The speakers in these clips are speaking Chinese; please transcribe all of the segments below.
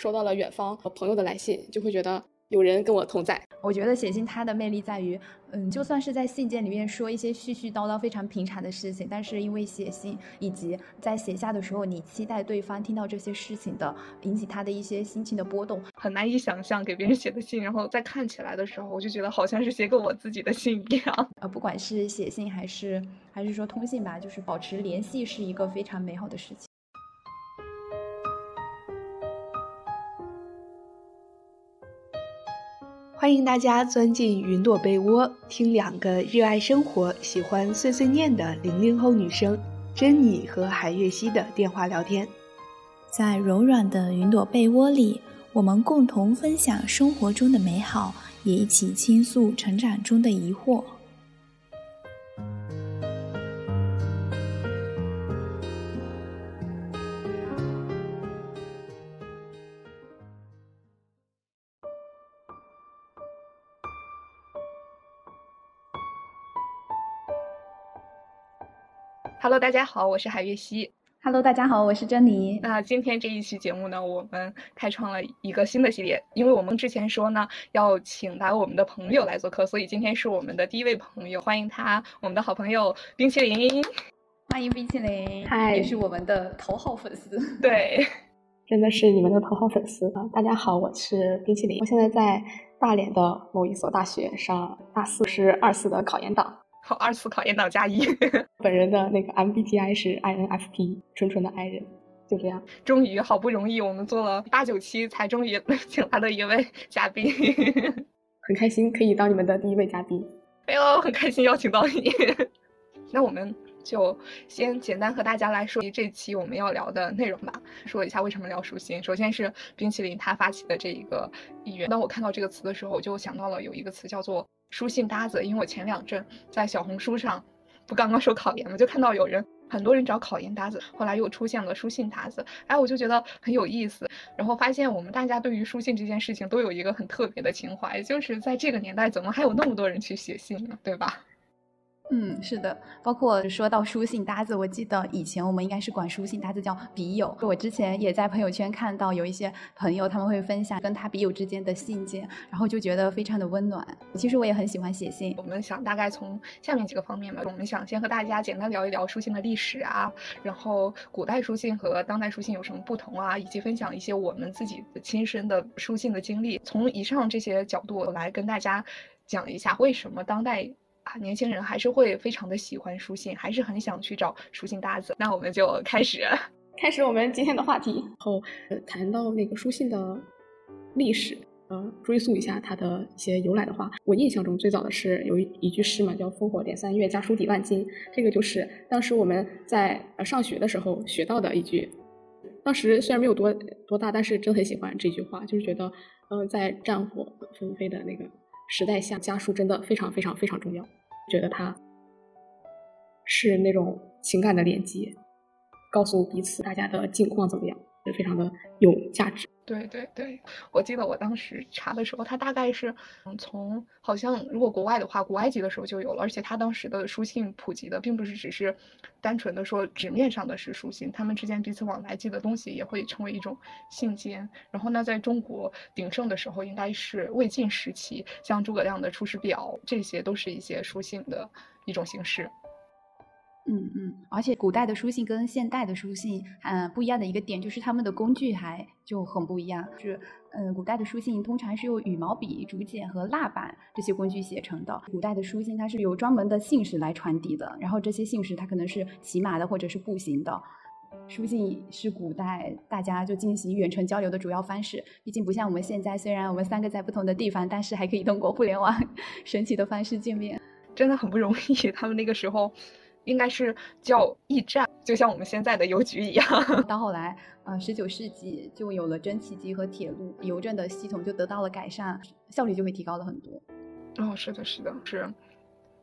收到了远方朋友的来信，就会觉得有人跟我同在。我觉得写信它的魅力在于，嗯，就算是在信件里面说一些絮絮叨叨、非常平常的事情，但是因为写信以及在写下的时候，你期待对方听到这些事情的，引起他的一些心情的波动，很难以想象给别人写的信，然后再看起来的时候，我就觉得好像是写给我自己的信一样。呃，不管是写信还是还是说通信吧，就是保持联系是一个非常美好的事情。欢迎大家钻进云朵被窝，听两个热爱生活、喜欢碎碎念的零零后女生珍妮和海月熙的电话聊天。在柔软的云朵被窝里，我们共同分享生活中的美好，也一起倾诉成长中的疑惑。Hello，大家好，我是海月希。Hello，大家好，我是珍妮。那今天这一期节目呢，我们开创了一个新的系列，因为我们之前说呢，要请来我们的朋友来做客，所以今天是我们的第一位朋友，欢迎他，我们的好朋友冰淇淋。欢迎冰淇淋，嗨，也是我们的头号粉丝。对，真的是你们的头号粉丝啊！大家好，我是冰淇淋，我现在在大连的某一所大学上大四，是二四的考研党。考二次考研到加一，本人的那个 MBTI 是 INFP，纯纯的 I 人，就这样。终于好不容易，我们做了八九期，才终于 请来了一位嘉宾，很开心可以当你们的第一位嘉宾。哎呦，很开心邀请到你。那我们就先简单和大家来说这期我们要聊的内容吧，说一下为什么聊舒心。首先是冰淇淋它发起的这一个意愿。当我看到这个词的时候，我就想到了有一个词叫做。书信搭子，因为我前两阵在小红书上，不刚刚说考研嘛，就看到有人很多人找考研搭子，后来又出现了书信搭子，哎，我就觉得很有意思，然后发现我们大家对于书信这件事情都有一个很特别的情怀，就是在这个年代，怎么还有那么多人去写信呢？对吧？嗯，是的，包括说到书信搭子，我记得以前我们应该是管书信搭子叫笔友。我之前也在朋友圈看到有一些朋友他们会分享跟他笔友之间的信件，然后就觉得非常的温暖。其实我也很喜欢写信。我们想大概从下面几个方面吧，我们想先和大家简单聊一聊书信的历史啊，然后古代书信和当代书信有什么不同啊，以及分享一些我们自己的亲身的书信的经历。从以上这些角度来跟大家讲一下为什么当代。啊，年轻人还是会非常的喜欢书信，还是很想去找书信搭子。那我们就开始，开始我们今天的话题。然后谈到那个书信的历史，呃，追溯一下它的一些由来的话，我印象中最早的是有一一句诗嘛，叫“烽火连三月，家书抵万金”。这个就是当时我们在呃上学的时候学到的一句。当时虽然没有多多大，但是真很喜欢这句话，就是觉得，嗯，在战火纷飞的那个。时代下，家书真的非常非常非常重要。觉得它是那种情感的连接，告诉彼此大家的近况怎么样，就非常的有价值。对对对，我记得我当时查的时候，它大概是嗯从好像如果国外的话，古埃及的时候就有了，而且它当时的书信普及的并不是只是单纯的说纸面上的是书信，他们之间彼此往来寄的东西也会成为一种信件。然后呢，在中国鼎盛的时候，应该是魏晋时期，像诸葛亮的《出师表》，这些都是一些书信的一种形式。嗯嗯，而且古代的书信跟现代的书信，嗯，不一样的一个点就是他们的工具还就很不一样。是，嗯，古代的书信通常是用羽毛笔、竹简和蜡板这些工具写成的。古代的书信它是有专门的信使来传递的，然后这些信使它可能是骑马的或者是步行的。书信是古代大家就进行远程交流的主要方式，毕竟不像我们现在，虽然我们三个在不同的地方，但是还可以通过互联网 神奇的方式见面，真的很不容易。他们那个时候。应该是叫驿站，就像我们现在的邮局一样。到后来，呃，十九世纪就有了蒸汽机和铁路，邮政的系统就得到了改善，效率就会提高了很多。哦，是的，是的，是。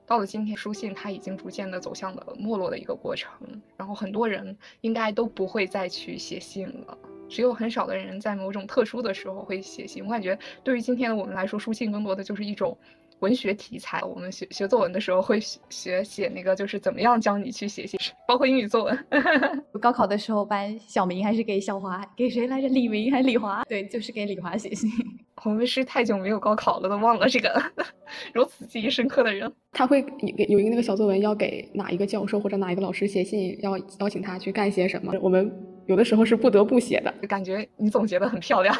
到了今天，书信它已经逐渐的走向了没落的一个过程，然后很多人应该都不会再去写信了，只有很少的人在某种特殊的时候会写信。我感觉对于今天的我们来说，书信更多的就是一种文学题材，我们学学作文的时候会学写那个，就是怎么样教你去写信，包括英语作文。高考的时候班小明还是给小华？给谁来着？李明还是李华？对，就是给李华写信。我们是太久没有高考了，都忘了这个 如此记忆深刻的人。他会有有一个那个小作文，要给哪一个教授或者哪一个老师写信，要邀请他去干些什么。我们有的时候是不得不写的。感觉你总结的很漂亮。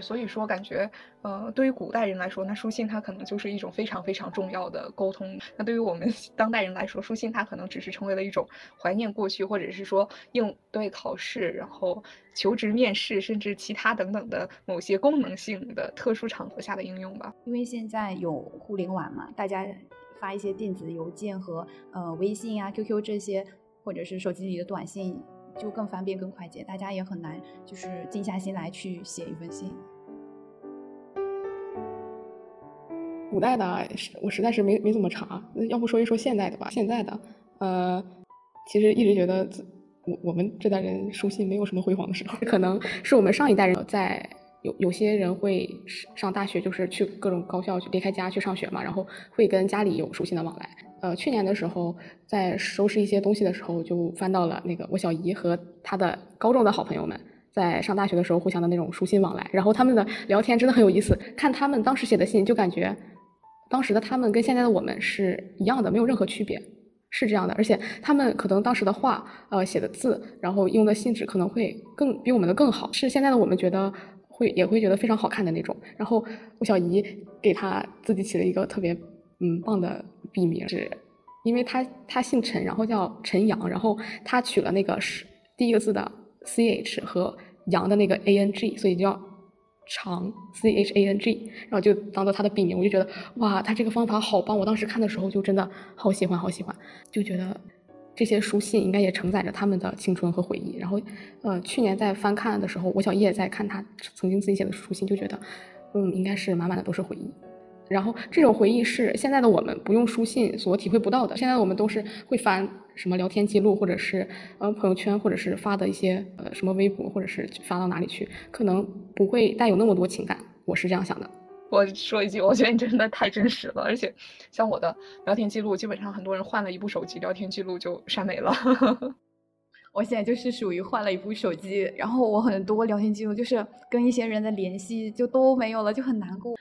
所以说，感觉，呃，对于古代人来说，那书信它可能就是一种非常非常重要的沟通。那对于我们当代人来说，书信它可能只是成为了一种怀念过去，或者是说应对考试、然后求职面试，甚至其他等等的某些功能性的特殊场合下的应用吧。因为现在有互联网嘛，大家发一些电子邮件和呃微信啊、QQ 这些，或者是手机里的短信。就更方便、更快捷，大家也很难就是静下心来去写一封信。古代的，我实在是没没怎么查，要不说一说现代的吧。现在的，呃，其实一直觉得我我们这代人书信没有什么辉煌的时候，可能是我们上一代人在有有些人会上大学，就是去各种高校去离开家去上学嘛，然后会跟家里有书信的往来。呃，去年的时候，在收拾一些东西的时候，就翻到了那个我小姨和她的高中的好朋友们在上大学的时候互相的那种书信往来，然后他们的聊天真的很有意思。看他们当时写的信，就感觉当时的他们跟现在的我们是一样的，没有任何区别，是这样的。而且他们可能当时的话，呃，写的字，然后用的信纸可能会更比我们的更好，是现在的我们觉得会也会觉得非常好看的那种。然后我小姨给他自己起了一个特别。嗯，棒的笔名是，因为他他姓陈，然后叫陈阳，然后他取了那个是第一个字的 C H 和阳的那个 A N G，所以叫长 C H A N G，然后就当做他的笔名。我就觉得哇，他这个方法好棒！我当时看的时候就真的好喜欢，好喜欢，就觉得这些书信应该也承载着他们的青春和回忆。然后，呃，去年在翻看的时候，我小姨也在看他曾经自己写的书信，就觉得嗯，应该是满满的都是回忆。然后这种回忆是现在的我们不用书信所体会不到的。现在我们都是会翻什么聊天记录，或者是呃朋友圈，或者是发的一些呃什么微博，或者是发到哪里去，可能不会带有那么多情感。我是这样想的。我说一句，我觉得你真的太真实了。而且像我的聊天记录，基本上很多人换了一部手机，聊天记录就删没了。我现在就是属于换了一部手机，然后我很多聊天记录就是跟一些人的联系就都没有了，就很难过。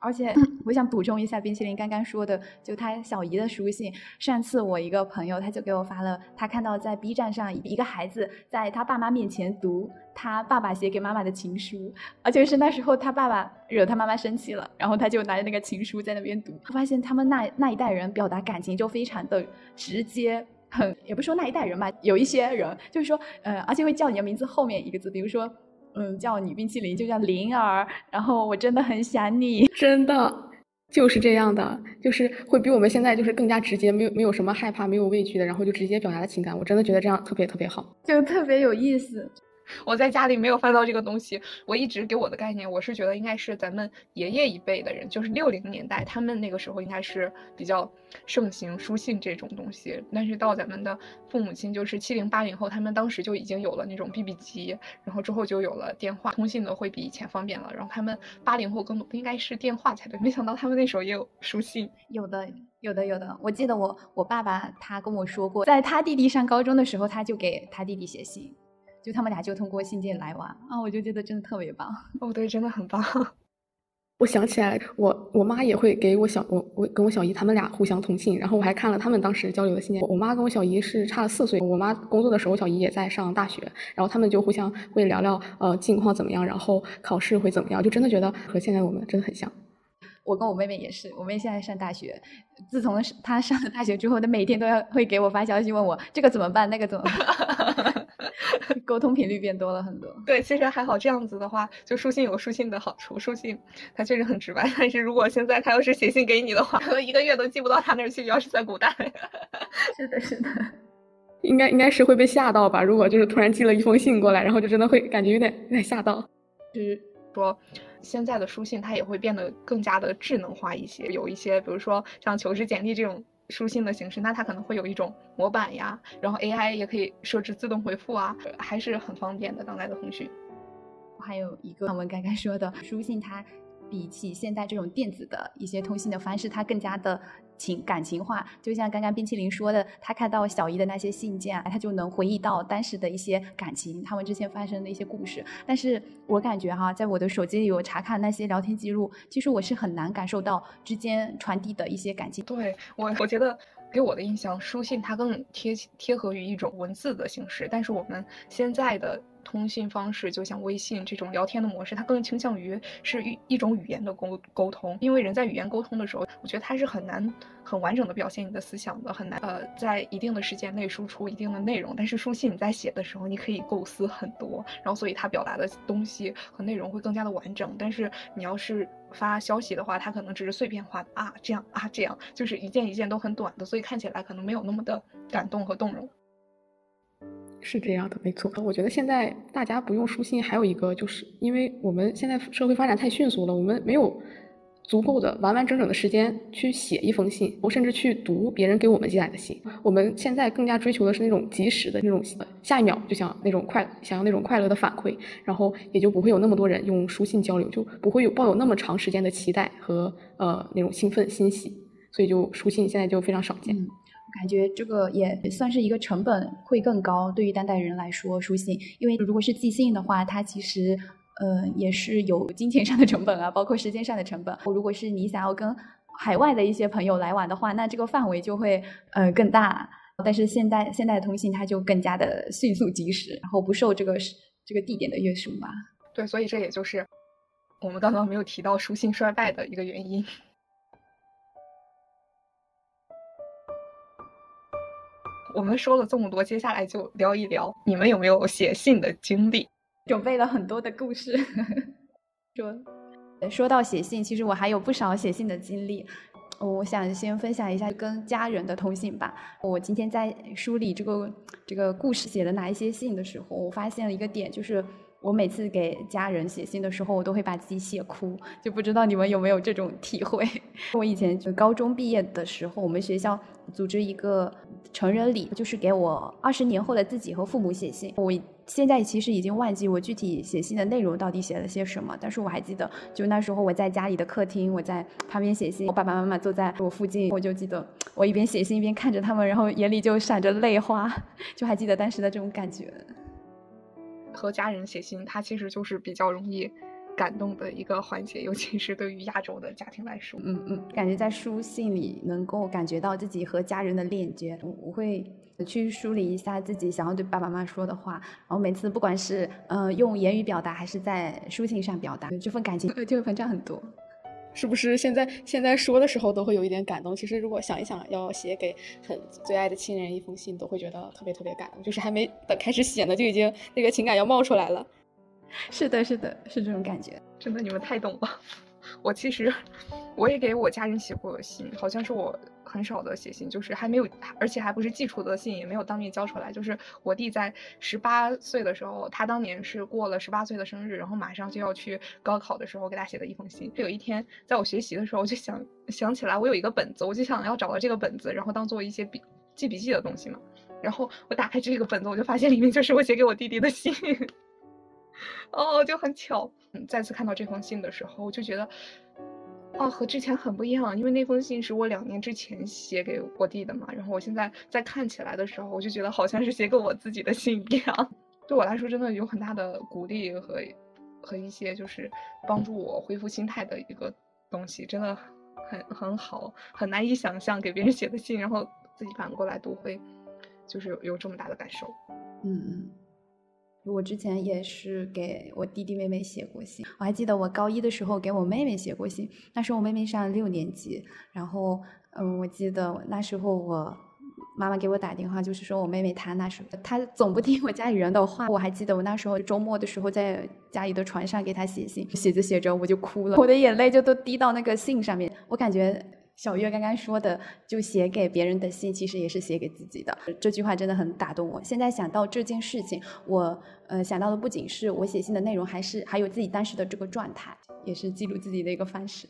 而且我想补充一下，冰淇淋刚刚说的，就他小姨的书信。上次我一个朋友，他就给我发了，他看到在 B 站上一个孩子在他爸妈面前读他爸爸写给妈妈的情书，而且是那时候他爸爸惹他妈妈生气了，然后他就拿着那个情书在那边读。发现他们那那一代人表达感情就非常的直接，很也不说那一代人吧，有一些人就是说，呃，而且会叫你的名字后面一个字，比如说。嗯，叫你冰淇淋就叫灵儿，然后我真的很想你，真的就是这样的，就是会比我们现在就是更加直接，没有没有什么害怕，没有畏惧的，然后就直接表达的情感，我真的觉得这样特别特别好，就特别有意思。我在家里没有翻到这个东西，我一直给我的概念，我是觉得应该是咱们爷爷一辈的人，就是六零年代，他们那个时候应该是比较盛行书信这种东西。但是到咱们的父母亲，就是七零八零后，他们当时就已经有了那种 BB 机，然后之后就有了电话通信的会比以前方便了。然后他们八零后更多应该是电话才对，没想到他们那时候也有书信。有的，有的，有的。我记得我我爸爸他跟我说过，在他弟弟上高中的时候，他就给他弟弟写信。就他们俩就通过信件来往啊，我就觉得真的特别棒哦，对，真的很棒。我想起来，我我妈也会给我小我我跟我小姨他们俩互相通信，然后我还看了他们当时交流的信件。我妈跟我小姨是差了四岁，我妈工作的时候，小姨也在上大学，然后他们就互相会聊聊呃近况怎么样，然后考试会怎么样，就真的觉得和现在我们真的很像。我跟我妹妹也是，我妹现在上大学，自从她上了大学之后，她每天都要会给我发消息问我这个怎么办，那个怎么办。沟通频率变多了很多。对，其实还好，这样子的话，就书信有书信的好处，书信它确实很直白。但是如果现在他要是写信给你的话，可能一个月都寄不到他那儿去。要是在古代，是的，是的，应该应该是会被吓到吧？如果就是突然寄了一封信过来，然后就真的会感觉有点有点吓到。就是说，现在的书信它也会变得更加的智能化一些，有一些比如说像求职简历这种。书信的形式，那它可能会有一种模板呀，然后 AI 也可以设置自动回复啊，还是很方便的。当代的通讯，还有一个我们刚刚说的书信，它比起现在这种电子的一些通信的方式，它更加的情感情化。就像刚刚冰淇淋说的，他看到小姨的那些信件，他就能回忆到当时的一些感情，他们之前发生的一些故事。但是我感觉哈，在我的手机里我查看那些聊天记录，其实我是很难感受到之间传递的一些感情。对我，我觉得。给我的印象，书信它更贴贴合于一种文字的形式，但是我们现在的通信方式，就像微信这种聊天的模式，它更倾向于是一一种语言的沟沟通。因为人在语言沟通的时候，我觉得它是很难很完整的表现你的思想的，很难呃在一定的时间内输出一定的内容。但是书信你在写的时候，你可以构思很多，然后所以它表达的东西和内容会更加的完整。但是你要是发消息的话，它可能只是碎片化的啊，这样啊，这样，就是一件一件都很短的，所以看起来可能没有那么的感动和动容。是这样的，没错。我觉得现在大家不用书信，还有一个就是因为我们现在社会发展太迅速了，我们没有。足够的完完整整的时间去写一封信，我甚至去读别人给我们寄来的信。我们现在更加追求的是那种及时的那种，下一秒就想那种快，想要那种快乐的反馈，然后也就不会有那么多人用书信交流，就不会有抱有那么长时间的期待和呃那种兴奋欣喜，所以就书信现在就非常少见。感觉这个也算是一个成本会更高，对于当代人来说，书信，因为如果是寄信的话，它其实。呃，也是有金钱上的成本啊，包括时间上的成本。如果是你想要跟海外的一些朋友来往的话，那这个范围就会呃更大。但是现代现代通信它就更加的迅速及时，然后不受这个这个地点的约束嘛。对，所以这也就是我们刚刚没有提到书信衰败的一个原因。我们说了这么多，接下来就聊一聊你们有没有写信的经历。准备了很多的故事，说说到写信，其实我还有不少写信的经历。我想先分享一下跟家人的通信吧。我今天在梳理这个这个故事写的哪一些信的时候，我发现了一个点，就是我每次给家人写信的时候，我都会把自己写哭。就不知道你们有没有这种体会？我以前就高中毕业的时候，我们学校组织一个成人礼，就是给我二十年后的自己和父母写信。我。现在其实已经忘记我具体写信的内容到底写了些什么，但是我还记得，就那时候我在家里的客厅，我在旁边写信，我爸爸妈妈坐在我附近，我就记得我一边写信一边看着他们，然后眼里就闪着泪花，就还记得当时的这种感觉。和家人写信，它其实就是比较容易感动的一个环节，尤其是对于亚洲的家庭来说。嗯嗯，感觉在书信里能够感觉到自己和家人的链接，我我会。去梳理一下自己想要对爸爸妈妈说的话，然后每次不管是呃用言语表达还是在书信上表达，这份感情就会膨胀很多。是不是现在现在说的时候都会有一点感动？其实如果想一想，要写给很最爱的亲人一封信，都会觉得特别特别感动。就是还没等开始写呢，就已经那个情感要冒出来了。是的，是的，是这种感觉。真的，你们太懂了。我其实我也给我家人写过信，好像是我。很少的写信，就是还没有，而且还不是寄出的信，也没有当面交出来。就是我弟在十八岁的时候，他当年是过了十八岁的生日，然后马上就要去高考的时候，给他写的一封信。有一天，在我学习的时候，我就想想起来，我有一个本子，我就想要找到这个本子，然后当做一些笔记笔记的东西嘛。然后我打开这个本子，我就发现里面就是我写给我弟弟的信。哦，就很巧。嗯再次看到这封信的时候，我就觉得。哦，和之前很不一样，因为那封信是我两年之前写给我弟的嘛，然后我现在再看起来的时候，我就觉得好像是写给我自己的信一样。对我来说，真的有很大的鼓励和和一些就是帮助我恢复心态的一个东西，真的很很好，很难以想象给别人写的信，然后自己反过来读会，就是有这么大的感受。嗯嗯。我之前也是给我弟弟妹妹写过信，我还记得我高一的时候给我妹妹写过信，那时候我妹妹上六年级，然后嗯，我记得那时候我妈妈给我打电话，就是说我妹妹她那时候她总不听我家里人的话，我还记得我那时候周末的时候在家里的床上给她写信，写着写着我就哭了，我的眼泪就都滴到那个信上面，我感觉。小月刚刚说的，就写给别人的信，其实也是写给自己的。这句话真的很打动我。现在想到这件事情，我呃想到的不仅是我写信的内容，还是还有自己当时的这个状态，也是记录自己的一个方式。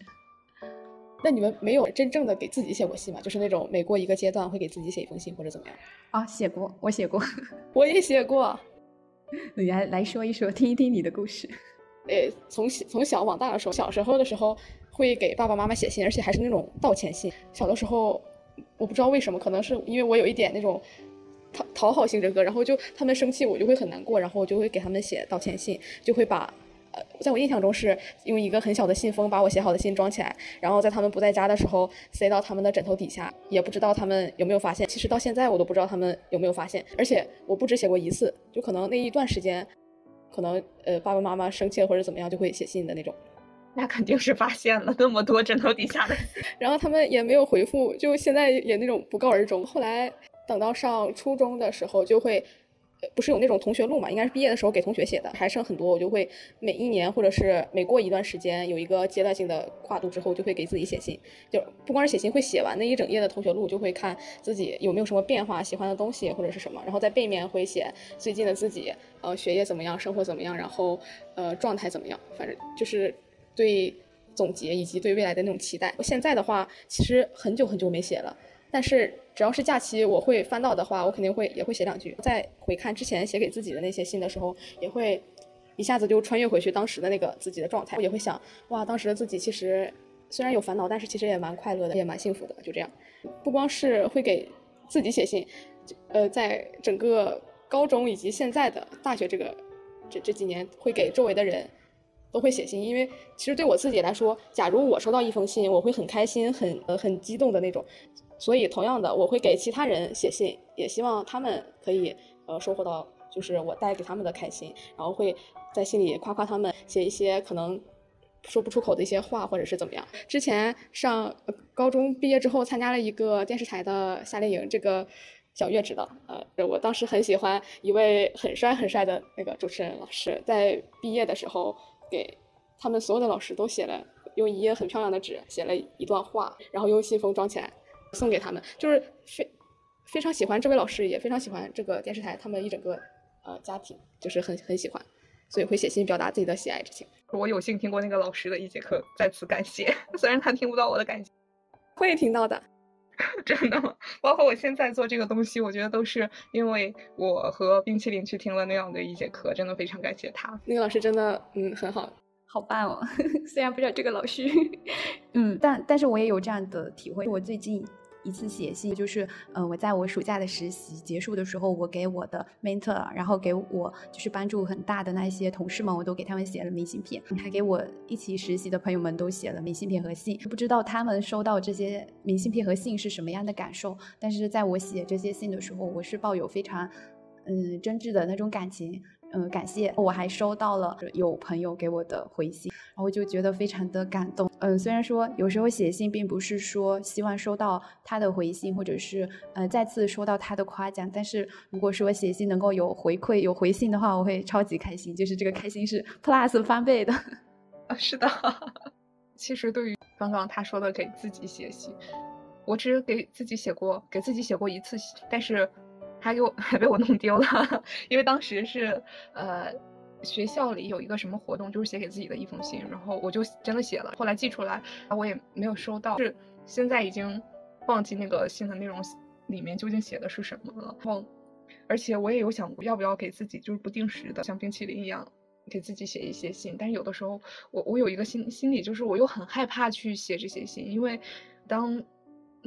那你们没有真正的给自己写过信吗？就是那种每过一个阶段会给自己写一封信或者怎么样？啊，写过，我写过，我也写过。你来来说一说，听一听你的故事。呃，从从小往大的说，小时候的时候会给爸爸妈妈写信，而且还是那种道歉信。小的时候，我不知道为什么，可能是因为我有一点那种讨讨好型人格，然后就他们生气，我就会很难过，然后我就会给他们写道歉信，就会把呃。在我印象中是用一个很小的信封把我写好的信装起来，然后在他们不在家的时候塞到他们的枕头底下，也不知道他们有没有发现。其实到现在我都不知道他们有没有发现，而且我不止写过一次，就可能那一段时间，可能呃爸爸妈妈生气了或者怎么样就会写信的那种。那肯定是发现了那么多枕头底下的，然后他们也没有回复，就现在也那种不告而终。后来等到上初中的时候就会。不是有那种同学录嘛？应该是毕业的时候给同学写的，还剩很多，我就会每一年或者是每过一段时间有一个阶段性的跨度之后，就会给自己写信。就不光是写信，会写完那一整页的同学录，就会看自己有没有什么变化，喜欢的东西或者是什么，然后在背面会写最近的自己，呃，学业怎么样，生活怎么样，然后呃，状态怎么样，反正就是对总结以及对未来的那种期待。我现在的话，其实很久很久没写了。但是只要是假期，我会翻到的话，我肯定会也会写两句。再回看之前写给自己的那些信的时候，也会一下子就穿越回去当时的那个自己的状态。我也会想，哇，当时的自己其实虽然有烦恼，但是其实也蛮快乐的，也蛮幸福的。就这样，不光是会给自己写信，呃，在整个高中以及现在的大学这个这这几年，会给周围的人都会写信。因为其实对我自己来说，假如我收到一封信，我会很开心，很呃很激动的那种。所以，同样的，我会给其他人写信，也希望他们可以呃收获到就是我带给他们的开心，然后会在信里夸夸他们，写一些可能说不出口的一些话，或者是怎么样。之前上高中毕业之后，参加了一个电视台的夏令营，这个小月知道。呃，我当时很喜欢一位很帅很帅的那个主持人老师，在毕业的时候给他们所有的老师都写了，用一页很漂亮的纸写了一段话，然后用信封装起来。送给他们，就是非非常喜欢这位老师，也非常喜欢这个电视台，他们一整个呃家庭，就是很很喜欢，所以会写信表达自己的喜爱之情。我有幸听过那个老师的一节课，在此感谢。虽然他听不到我的感谢，会听到的，真的吗？包括我现在做这个东西，我觉得都是因为我和冰淇淋去听了那样的一节课，真的非常感谢他。那个老师真的嗯很好。好棒哦！虽然不知道这个老师，嗯，但但是我也有这样的体会。我最近一次写信，就是呃，我在我暑假的实习结束的时候，我给我的 mentor，然后给我就是帮助很大的那些同事们，我都给他们写了明信片，还给我一起实习的朋友们都写了明信片和信。不知道他们收到这些明信片和信是什么样的感受，但是在我写这些信的时候，我是抱有非常嗯真挚的那种感情。嗯，感谢，我还收到了有朋友给我的回信，后就觉得非常的感动。嗯，虽然说有时候写信并不是说希望收到他的回信，或者是呃再次收到他的夸奖，但是如果说写信能够有回馈、有回信的话，我会超级开心，就是这个开心是 plus 翻倍的。啊，是的。其实对于刚刚他说的给自己写信，我只给自己写过，给自己写过一次信，但是。还给我 还被我弄丢了，因为当时是呃学校里有一个什么活动，就是写给自己的一封信，然后我就真的写了，后来寄出来，我也没有收到，是现在已经忘记那个信的内容里面究竟写的是什么了。然后而且我也有想过要不要给自己就是不定时的像冰淇淋一样给自己写一些信，但是有的时候我我有一个心心理就是我又很害怕去写这些信，因为当。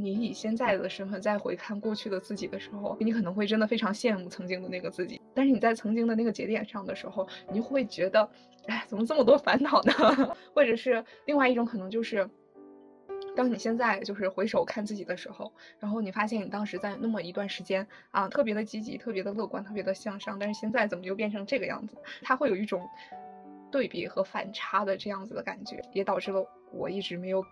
你以现在的身份再回看过去的自己的时候，你可能会真的非常羡慕曾经的那个自己。但是你在曾经的那个节点上的时候，你会觉得，哎，怎么这么多烦恼呢？或者是另外一种可能就是，当你现在就是回首看自己的时候，然后你发现你当时在那么一段时间啊，特别的积极，特别的乐观，特别的向上，但是现在怎么就变成这个样子？它会有一种对比和反差的这样子的感觉，也导致了我一直没有。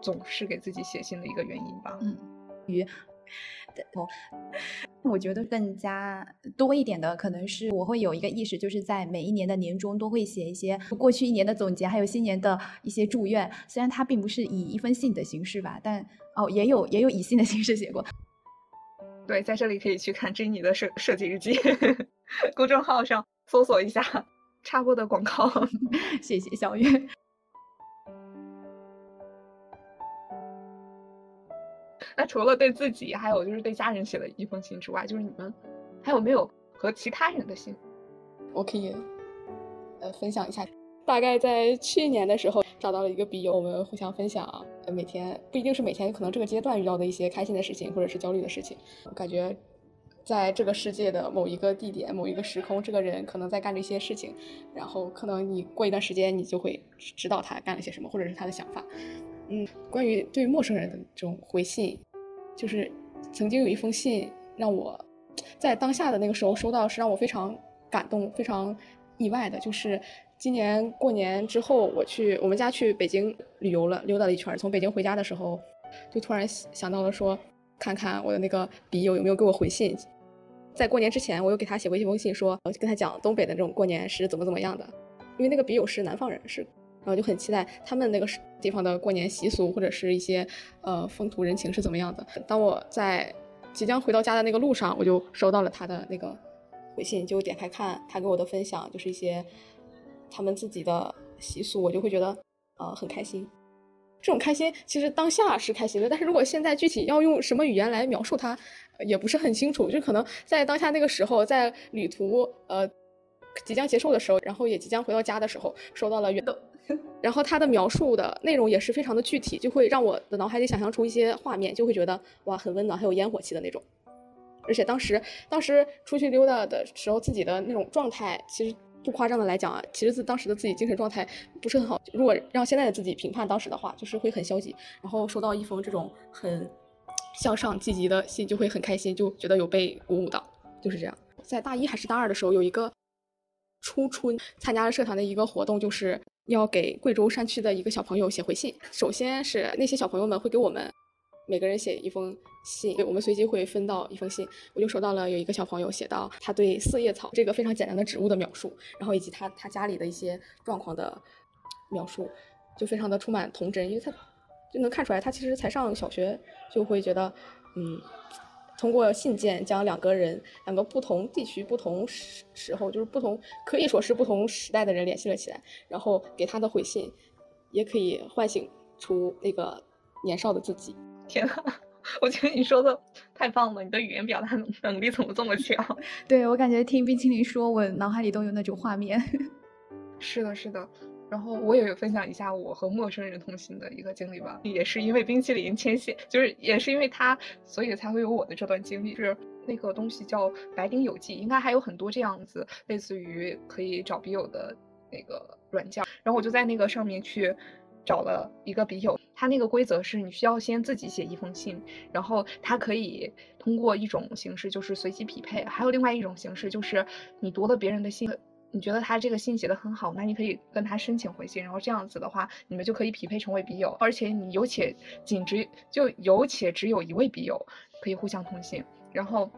总是给自己写信的一个原因吧。嗯，于，我我觉得更加多一点的，可能是我会有一个意识，就是在每一年的年终都会写一些过去一年的总结，还有新年的一些祝愿。虽然它并不是以一封信的形式吧，但哦，也有也有以信的形式写过。对，在这里可以去看珍妮的设设计日记，公众号上搜索一下插播的广告。谢谢小月。那除了对自己，还有就是对家人写的一封信之外，就是你们还有没有和其他人的信？我可以呃分享一下。大概在去年的时候找到了一个笔友，我们互相分享每天不一定是每天，可能这个阶段遇到的一些开心的事情或者是焦虑的事情。我感觉在这个世界的某一个地点、某一个时空，这个人可能在干这些事情，然后可能你过一段时间你就会知道他干了些什么，或者是他的想法。嗯，关于对陌生人的这种回信，就是曾经有一封信让我在当下的那个时候收到，是让我非常感动、非常意外的，就是。今年过年之后，我去我们家去北京旅游了，溜达了一圈。从北京回家的时候，就突然想到了说，看看我的那个笔友有没有给我回信。在过年之前，我又给他写过一封信，说我就跟他讲东北的这种过年是怎么怎么样的。因为那个笔友是南方人，是，然后就很期待他们那个地方的过年习俗或者是一些呃风土人情是怎么样的。当我在即将回到家的那个路上，我就收到了他的那个回信，就点开看他给我的分享，就是一些。他们自己的习俗，我就会觉得，呃，很开心。这种开心其实当下是开心的，但是如果现在具体要用什么语言来描述它，也不是很清楚。就可能在当下那个时候，在旅途呃即将结束的时候，然后也即将回到家的时候，收到了远的，然后他的描述的内容也是非常的具体，就会让我的脑海里想象出一些画面，就会觉得哇，很温暖，很有烟火气的那种。而且当时当时出去溜达的时候，自己的那种状态其实。不夸张的来讲啊，其实自当时的自己精神状态不是很好。如果让现在的自己评判当时的话，就是会很消极。然后收到一封这种很向上积极的信，就会很开心，就觉得有被鼓舞到，就是这样。在大一还是大二的时候，有一个初春参加了社团的一个活动，就是要给贵州山区的一个小朋友写回信。首先是那些小朋友们会给我们。每个人写一封信，我们随机会分到一封信。我就收到了有一个小朋友写到他对四叶草这个非常简单的植物的描述，然后以及他他家里的一些状况的描述，就非常的充满童真，因为他就能看出来他其实才上小学，就会觉得，嗯，通过信件将两个人两个不同地区、不同时时候，就是不同可以说是不同时代的人联系了起来，然后给他的回信，也可以唤醒出那个年少的自己。天呐，我觉得你说的太棒了，你的语言表达能能力怎么这么强？对我感觉听冰淇淋说，我脑海里都有那种画面。是的，是的。然后我也分享一下我和陌生人通信的一个经历吧，也是因为冰淇淋牵线，就是也是因为他，所以才会有我的这段经历。是那个东西叫白丁有记，应该还有很多这样子类似于可以找笔友的那个软件。然后我就在那个上面去。找了一个笔友，他那个规则是你需要先自己写一封信，然后他可以通过一种形式就是随机匹配，还有另外一种形式就是你读了别人的信，你觉得他这个信写的很好，那你可以跟他申请回信，然后这样子的话，你们就可以匹配成为笔友，而且你有且仅只就有且只有一位笔友可以互相通信，然后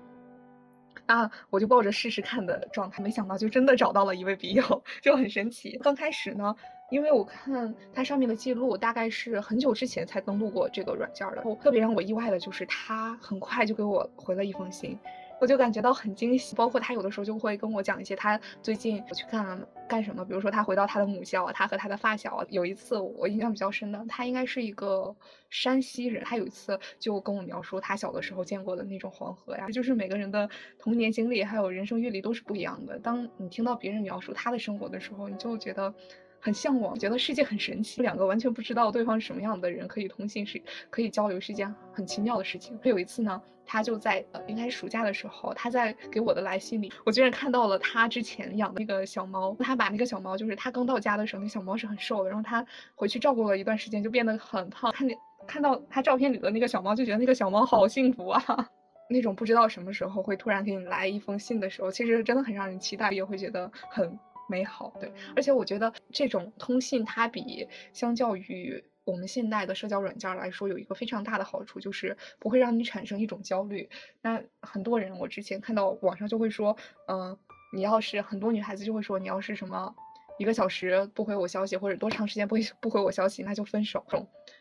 啊，我就抱着试试看的状态，没想到就真的找到了一位笔友，就很神奇。刚开始呢。因为我看它上面的记录，大概是很久之前才登录过这个软件的。然后特别让我意外的就是，他很快就给我回了一封信，我就感觉到很惊喜。包括他有的时候就会跟我讲一些他最近我去干干什么，比如说他回到他的母校，他和他的发小。有一次我印象比较深的，他应该是一个山西人，他有一次就跟我描述他小的时候见过的那种黄河呀。就是每个人的童年经历还有人生阅历都是不一样的。当你听到别人描述他的生活的时候，你就觉得。很向往，觉得世界很神奇。两个完全不知道对方是什么样的人可以通信，是可以交流，是一件很奇妙的事情。有一次呢，他就在呃，应该是暑假的时候，他在给我的来信里，我居然看到了他之前养的那个小猫。他把那个小猫，就是他刚到家的时候，那小猫是很瘦的，然后他回去照顾了一段时间，就变得很胖。看见看到他照片里的那个小猫，就觉得那个小猫好幸福啊。那种不知道什么时候会突然给你来一封信的时候，其实真的很让人期待，也会觉得很。美好，对，而且我觉得这种通信，它比相较于我们现代的社交软件来说，有一个非常大的好处，就是不会让你产生一种焦虑。那很多人，我之前看到网上就会说，嗯，你要是很多女孩子就会说，你要是什么一个小时不回我消息，或者多长时间不 不回我消息，那就分手。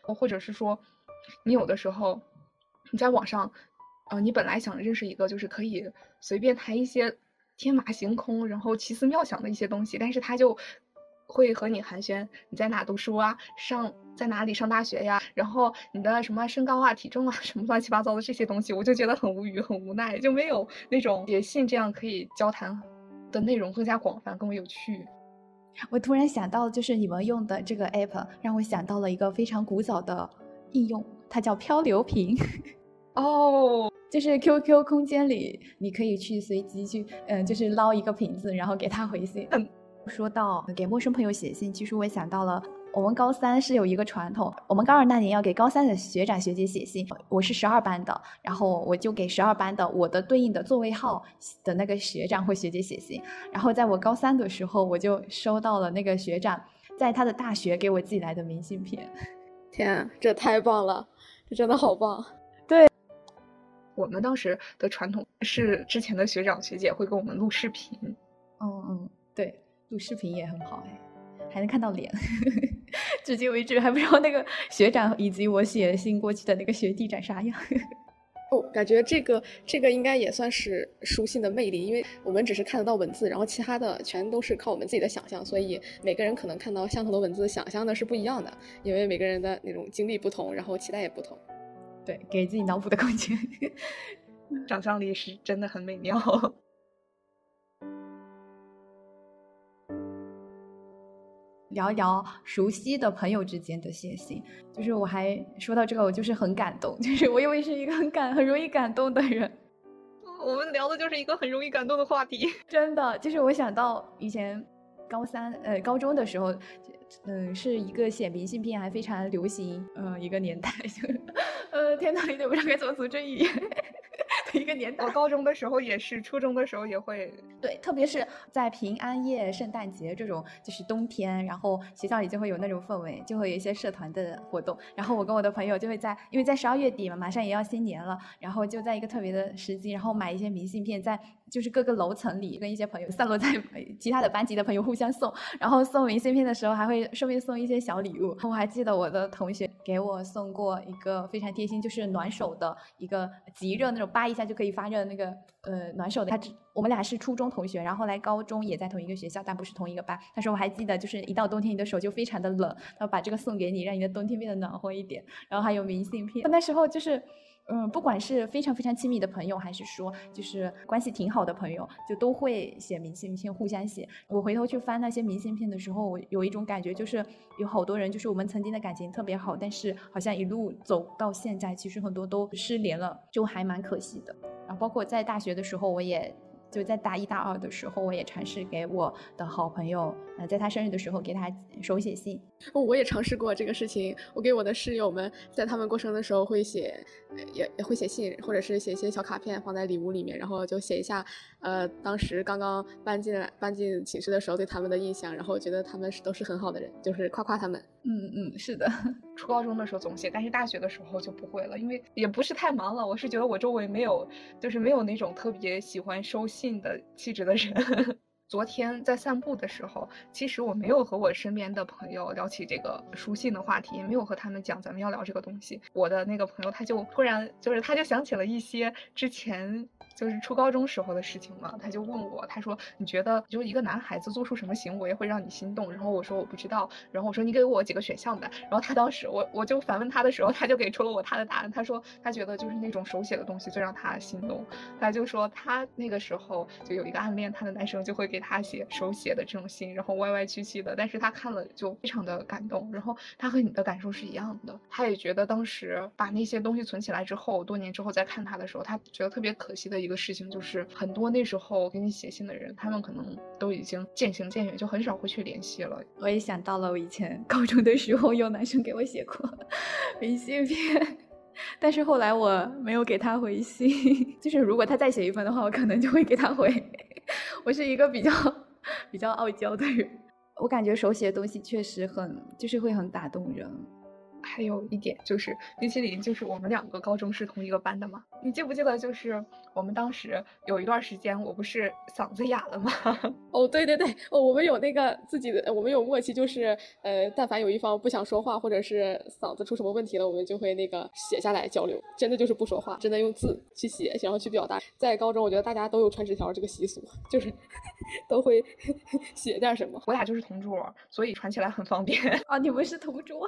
或者是说，你有的时候你在网上，呃，你本来想认识一个，就是可以随便谈一些。天马行空，然后奇思妙想的一些东西，但是他就会和你寒暄你在哪读书啊，上在哪里上大学呀，然后你的什么身高啊、体重啊，什么乱七八糟的这些东西，我就觉得很无语、很无奈，就没有那种写信这样可以交谈的内容更加广泛、更为有趣。我突然想到，就是你们用的这个 app，让我想到了一个非常古早的应用，它叫漂流瓶。哦，就是 QQ 空间里，你可以去随机去，嗯，就是捞一个瓶子，然后给他回信。嗯说到给陌生朋友写信，其实我也想到了。我们高三是有一个传统，我们高二那年要给高三的学长学姐写信。我是十二班的，然后我就给十二班的我的对应的座位号的那个学长或学姐写信。然后在我高三的时候，我就收到了那个学长在他的大学给我寄来的明信片。天，这太棒了，这真的好棒。对，我们当时的传统是之前的学长学姐会给我们录视频。嗯嗯，对，录视频也很好哎。还能看到脸，至今为止还不知道那个学长以及我写信过去的那个学弟长啥样。哦，感觉这个这个应该也算是书信的魅力，因为我们只是看得到文字，然后其他的全都是靠我们自己的想象，所以每个人可能看到相同的文字，想象的是不一样的，因为每个人的那种经历不同，然后期待也不同。对，给自己脑补的空间，想象力是真的很美妙。聊一聊熟悉的朋友之间的写信，就是我还说到这个，我就是很感动，就是我因为是一个很感很容易感动的人，我们聊的就是一个很容易感动的话题，真的，就是我想到以前高三呃高中的时候，嗯，是一个写明信片还非常流行，嗯，一个年代，就呃，天哪，有点不知道该怎么组织语言。一个年代，我高中的时候也是，初中的时候也会。对，特别是在平安夜、圣诞节这种，就是冬天，然后学校里就会有那种氛围，就会有一些社团的活动。然后我跟我的朋友就会在，因为在十二月底嘛，马上也要新年了，然后就在一个特别的时机，然后买一些明信片，在就是各个楼层里跟一些朋友散落在其他的班级的朋友互相送。然后送明信片的时候，还会顺便送一些小礼物。我还记得我的同学给我送过一个非常贴心，就是暖手的一个极热那种扒一下就可以发热的那个呃暖手的。他我们俩是初中同学，然后来高中也在同一个学校，但不是同一个班。他说我还记得，就是一到冬天你的手就非常的冷，他把这个送给你，让你的冬天变得暖和一点。然后还有明信片，那时候就是。嗯，不管是非常非常亲密的朋友，还是说就是关系挺好的朋友，就都会写明信片，互相写。我回头去翻那些明信片的时候，我有一种感觉，就是有好多人，就是我们曾经的感情特别好，但是好像一路走到现在，其实很多都失联了，就还蛮可惜的。然后包括在大学的时候，我也。就在大一、大二的时候，我也尝试给我的好朋友，呃，在他生日的时候给他手写信。我也尝试过这个事情。我给我的室友们，在他们过生日的时候会写，也也会写信，或者是写一些小卡片放在礼物里面，然后就写一下，呃，当时刚刚搬进来、搬进寝室的时候对他们的印象，然后觉得他们是都是很好的人，就是夸夸他们。嗯嗯，是的。初高中的时候总写，但是大学的时候就不会了，因为也不是太忙了。我是觉得我周围没有，就是没有那种特别喜欢收信的气质的人。昨天在散步的时候，其实我没有和我身边的朋友聊起这个书信的话题，也没有和他们讲咱们要聊这个东西。我的那个朋友他就突然就是他就想起了一些之前。就是初高中时候的事情嘛，他就问我，他说你觉得就一个男孩子做出什么行为会让你心动？然后我说我不知道，然后我说你给我几个选项呗。然后他当时我我就反问他的时候，他就给出了我他的答案。他说他觉得就是那种手写的东西最让他心动。他就说他那个时候就有一个暗恋他的男生就会给他写手写的这种信，然后歪歪曲曲的，但是他看了就非常的感动。然后他和你的感受是一样的，他也觉得当时把那些东西存起来之后，多年之后再看他的时候，他觉得特别可惜的一。一个事情就是很多那时候给你写信的人，他们可能都已经渐行渐远，就很少会去联系了。我也想到了我以前高中的时候，有男生给我写过 明信片，但是后来我没有给他回信。就是如果他再写一封的话，我可能就会给他回。我是一个比较比较傲娇的人，我感觉手写的东西确实很，就是会很打动人。还有一点就是，冰淇淋就是我们两个高中是同一个班的嘛？你记不记得，就是我们当时有一段时间，我不是嗓子哑了吗？哦，对对对，哦，我们有那个自己的，我们有默契，就是呃，但凡有一方不想说话，或者是嗓子出什么问题了，我们就会那个写下来交流，真的就是不说话，真的用字去写，然后去表达。在高中，我觉得大家都有传纸条这个习俗，就是 都会 写点什么。我俩就是同桌，所以传起来很方便。啊，你们是同桌？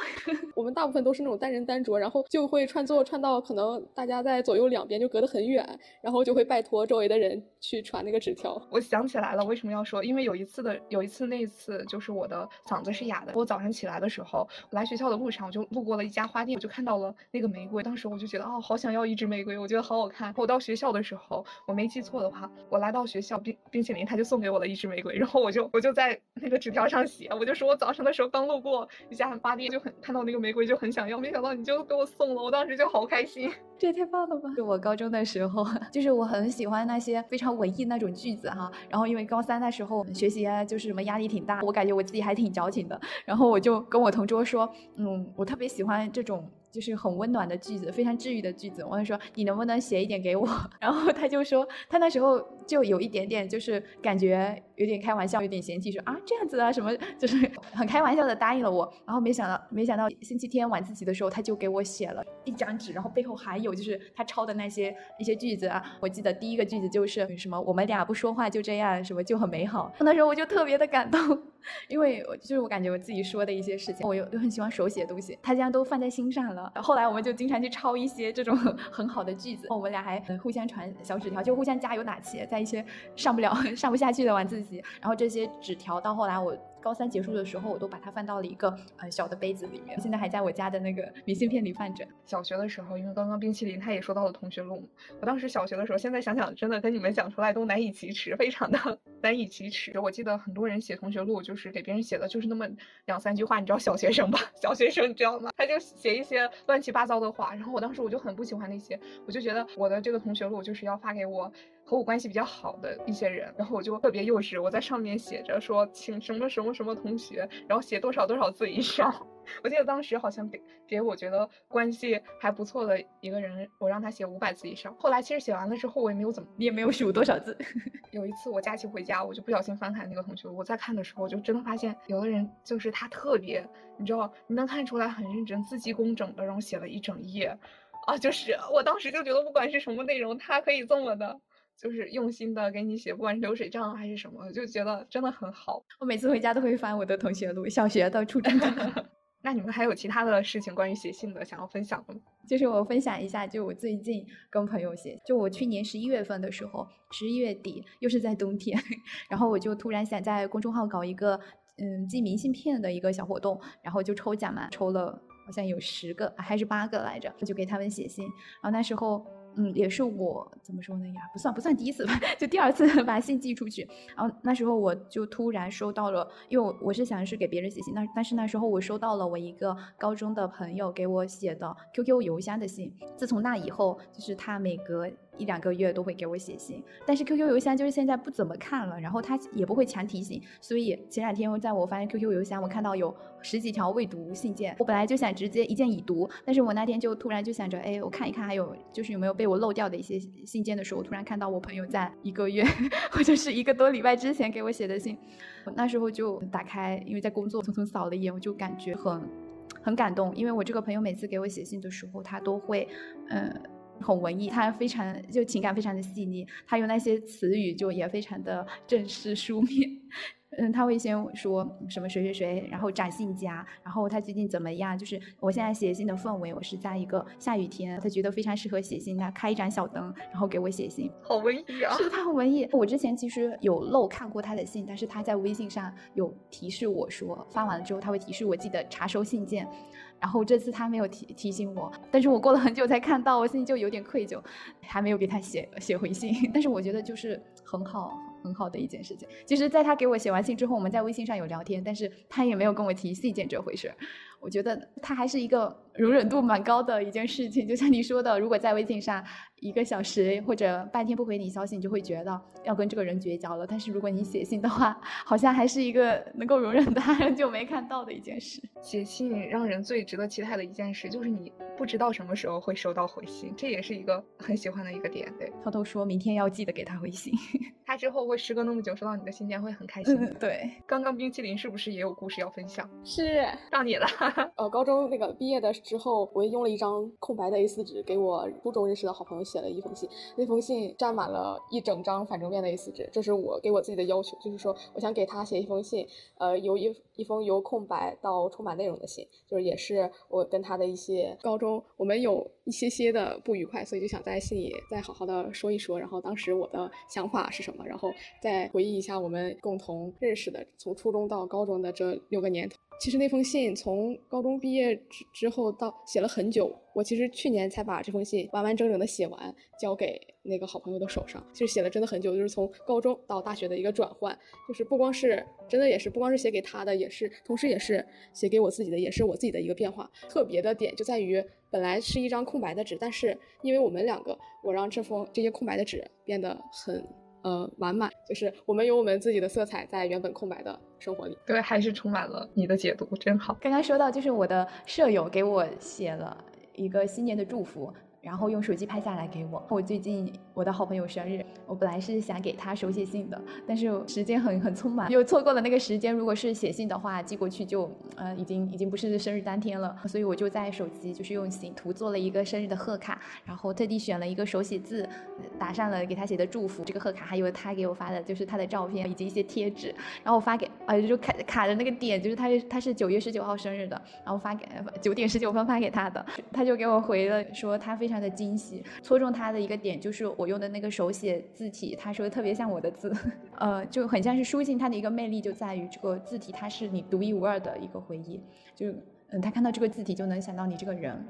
我们大。部分都是那种单人单桌，然后就会串座串到可能大家在左右两边就隔得很远，然后就会拜托周围的人去传那个纸条。我想起来了，为什么要说？因为有一次的有一次那次就是我的嗓子是哑的，我早上起来的时候，来学校的路上我就路过了一家花店，我就看到了那个玫瑰，当时我就觉得哦，好想要一支玫瑰，我觉得好好看。我到学校的时候，我没记错的话，我来到学校冰冰淇淋他就送给我了一支玫瑰，然后我就我就在那个纸条上写，我就说我早上的时候刚路过一家花店，就很看到那个玫瑰就很想要，没想到你就给我送了，我当时就好开心。这也太棒了吧！就我高中的时候，就是我很喜欢那些非常文艺那种句子哈。然后因为高三那时候学习啊，就是什么压力挺大，我感觉我自己还挺矫情的。然后我就跟我同桌说，嗯，我特别喜欢这种。就是很温暖的句子，非常治愈的句子。我就说你能不能写一点给我？然后他就说他那时候就有一点点，就是感觉有点开玩笑，有点嫌弃，说啊这样子啊什么，就是 很开玩笑的答应了我。然后没想到没想到星期天晚自习的时候，他就给我写了一张纸，然后背后还有就是他抄的那些一些句子啊。我记得第一个句子就是什么我们俩不说话就这样，什么就很美好。那时候我就特别的感动。因为就是我感觉我自己说的一些事情，我又又很喜欢手写东西，他竟然都放在心上了。后来我们就经常去抄一些这种 很好的句子，我们俩还互相传小纸条，就互相加油打气，在一些上不了、上不下去的晚自习，然后这些纸条到后来我。高三结束的时候，我都把它放到了一个呃小的杯子里面，现在还在我家的那个明信片里放着。小学的时候，因为刚刚冰淇淋他也说到了同学录，我当时小学的时候，现在想想真的跟你们讲出来都难以启齿，非常的 难以启齿。我记得很多人写同学录，就是给别人写的就是那么两三句话，你知道小学生吧？小学生你知道吗？他就写一些乱七八糟的话，然后我当时我就很不喜欢那些，我就觉得我的这个同学录就是要发给我。和我关系比较好的一些人，然后我就特别幼稚，我在上面写着说请什么什么什么同学，然后写多少多少字以上。我记得当时好像给给我觉得关系还不错的一个人，我让他写五百字以上。后来其实写完了之后，我也没有怎么，你也没有数多少字。有一次我假期回家，我就不小心翻看那个同学，我在看的时候，我就真的发现有的人就是他特别，你知道，你能看出来很认真、字迹工整的，然后写了一整页，啊，就是我当时就觉得不管是什么内容，他可以这么的。就是用心的给你写，不管是流水账还是什么，就觉得真的很好。我每次回家都会翻我的同学录，小学的、初中的。那你们还有其他的事情关于写信的想要分享的吗？就是我分享一下，就我最近跟朋友写，就我去年十一月份的时候，十一月底又是在冬天，然后我就突然想在公众号搞一个嗯寄明信片的一个小活动，然后就抽奖嘛，抽了好像有十个还是八个来着，我就给他们写信，然后那时候。嗯，也是我怎么说呢呀？不算不算第一次吧，就第二次 把信寄出去。然后那时候我就突然收到了，因为我是想是给别人写信，那但是那时候我收到了我一个高中的朋友给我写的 QQ 邮箱的信。自从那以后，就是他每隔。一两个月都会给我写信，但是 QQ 邮箱就是现在不怎么看了，然后他也不会强提醒，所以前两天在我发现 QQ 邮箱，我看到有十几条未读信件，我本来就想直接一键已读，但是我那天就突然就想着，哎，我看一看还有就是有没有被我漏掉的一些信件的时候，我突然看到我朋友在一个月 或者是一个多礼拜之前给我写的信，那时候就打开，因为在工作匆匆扫了一眼，我就感觉很很感动，因为我这个朋友每次给我写信的时候，他都会，嗯。很文艺，他非常就情感非常的细腻，他用那些词语就也非常的正式书面。嗯，他会先说什么谁谁谁，然后展信佳，然后他最近怎么样？就是我现在写信的氛围，我是在一个下雨天，他觉得非常适合写信，他开一盏小灯，然后给我写信，好文艺啊！是他很文艺。我之前其实有漏看过他的信，但是他在微信上有提示我说发完了之后他会提示我记得查收信件。然后这次他没有提提醒我，但是我过了很久才看到，我心里就有点愧疚，还没有给他写写回信。但是我觉得就是很好很好的一件事情。其实，在他给我写完信之后，我们在微信上有聊天，但是他也没有跟我提信件这回事。我觉得他还是一个容忍度蛮高的一件事情，就像你说的，如果在微信上一个小时或者半天不回你消息，你就会觉得要跟这个人绝交了。但是如果你写信的话，好像还是一个能够容忍他 很久没看到的一件事。写信让人最值得期待的一件事，就是你不知道什么时候会收到回信，这也是一个很喜欢的一个点。对，偷偷说明天要记得给他回信，他之后会时隔那么久收到你的信件，会很开心。对，刚刚冰淇淋是不是也有故事要分享？是，到你了。呃，高中那个毕业的之后，我用了一张空白的 A4 纸，给我初中认识的好朋友写了一封信。那封信占满了一整张反正面的 A4 纸，这是我给我自己的要求，就是说我想给他写一封信，呃，由一一封由空白到充满内容的信，就是也是我跟他的一些高中我们有一些些的不愉快，所以就想在信里再好好的说一说，然后当时我的想法是什么，然后再回忆一下我们共同认识的从初中到高中的这六个年头。其实那封信从高中毕业之之后到写了很久，我其实去年才把这封信完完整整的写完，交给那个好朋友的手上。其实写了真的很久，就是从高中到大学的一个转换，就是不光是真的也是不光是写给他的，也是同时也是写给我自己的，也是我自己的一个变化。特别的点就在于，本来是一张空白的纸，但是因为我们两个，我让这封这些空白的纸变得很。呃，满满就是我们有我们自己的色彩在原本空白的生活里，对，还是充满了你的解读，真好。刚刚说到，就是我的舍友给我写了一个新年的祝福。然后用手机拍下来给我。我最近我的好朋友生日，我本来是想给他手写信的，但是时间很很匆忙，又错过了那个时间。如果是写信的话，寄过去就呃已经已经不是生日当天了，所以我就在手机就是用醒图做了一个生日的贺卡，然后特地选了一个手写字，打上了给他写的祝福。这个贺卡还有他给我发的就是他的照片以及一些贴纸，然后我发给呃就卡卡的那个点就是他他是九月十九号生日的，然后发给九点十九分发给他的，他就给我回了说他非。非常的惊喜，戳中他的一个点就是我用的那个手写字体，他说特别像我的字，呃，就很像是书信。它的一个魅力就在于这个字体，它是你独一无二的一个回忆。就嗯，他看到这个字体就能想到你这个人。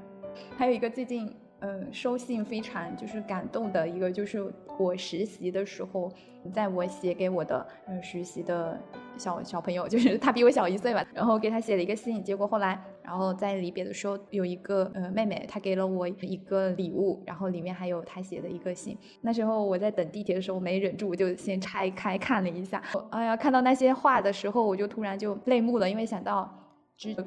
还有一个最近嗯收信非常就是感动的一个，就是我实习的时候，在我写给我的嗯实习的小小朋友，就是他比我小一岁吧，然后给他写了一个信，结果后来。然后在离别的时候，有一个呃妹妹，她给了我一个礼物，然后里面还有她写的一个信。那时候我在等地铁的时候没忍住，我就先拆开看了一下。哎呀，看到那些话的时候，我就突然就泪目了，因为想到。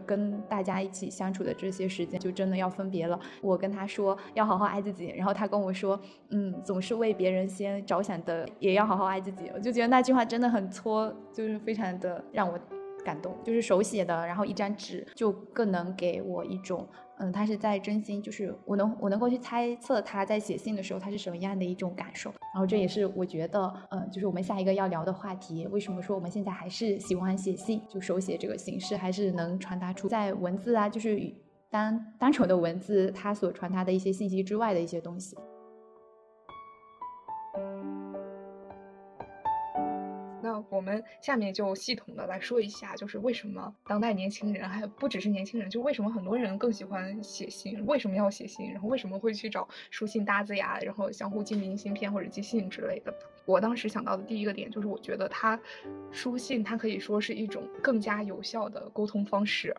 跟大家一起相处的这些时间，就真的要分别了。我跟他说要好好爱自己，然后他跟我说，嗯，总是为别人先着想的，也要好好爱自己。我就觉得那句话真的很戳，就是非常的让我。感动就是手写的，然后一张纸就更能给我一种，嗯，他是在真心，就是我能我能够去猜测他在写信的时候他是什么样的一种感受。然后这也是我觉得，嗯，就是我们下一个要聊的话题，为什么说我们现在还是喜欢写信，就手写这个形式还是能传达出在文字啊，就是单单纯的文字它所传达的一些信息之外的一些东西。我们下面就系统的来说一下，就是为什么当代年轻人还不只是年轻人，就为什么很多人更喜欢写信，为什么要写信，然后为什么会去找书信搭子呀，然后相互寄明信片或者寄信之类的。我当时想到的第一个点就是，我觉得它书信它可以说是一种更加有效的沟通方式。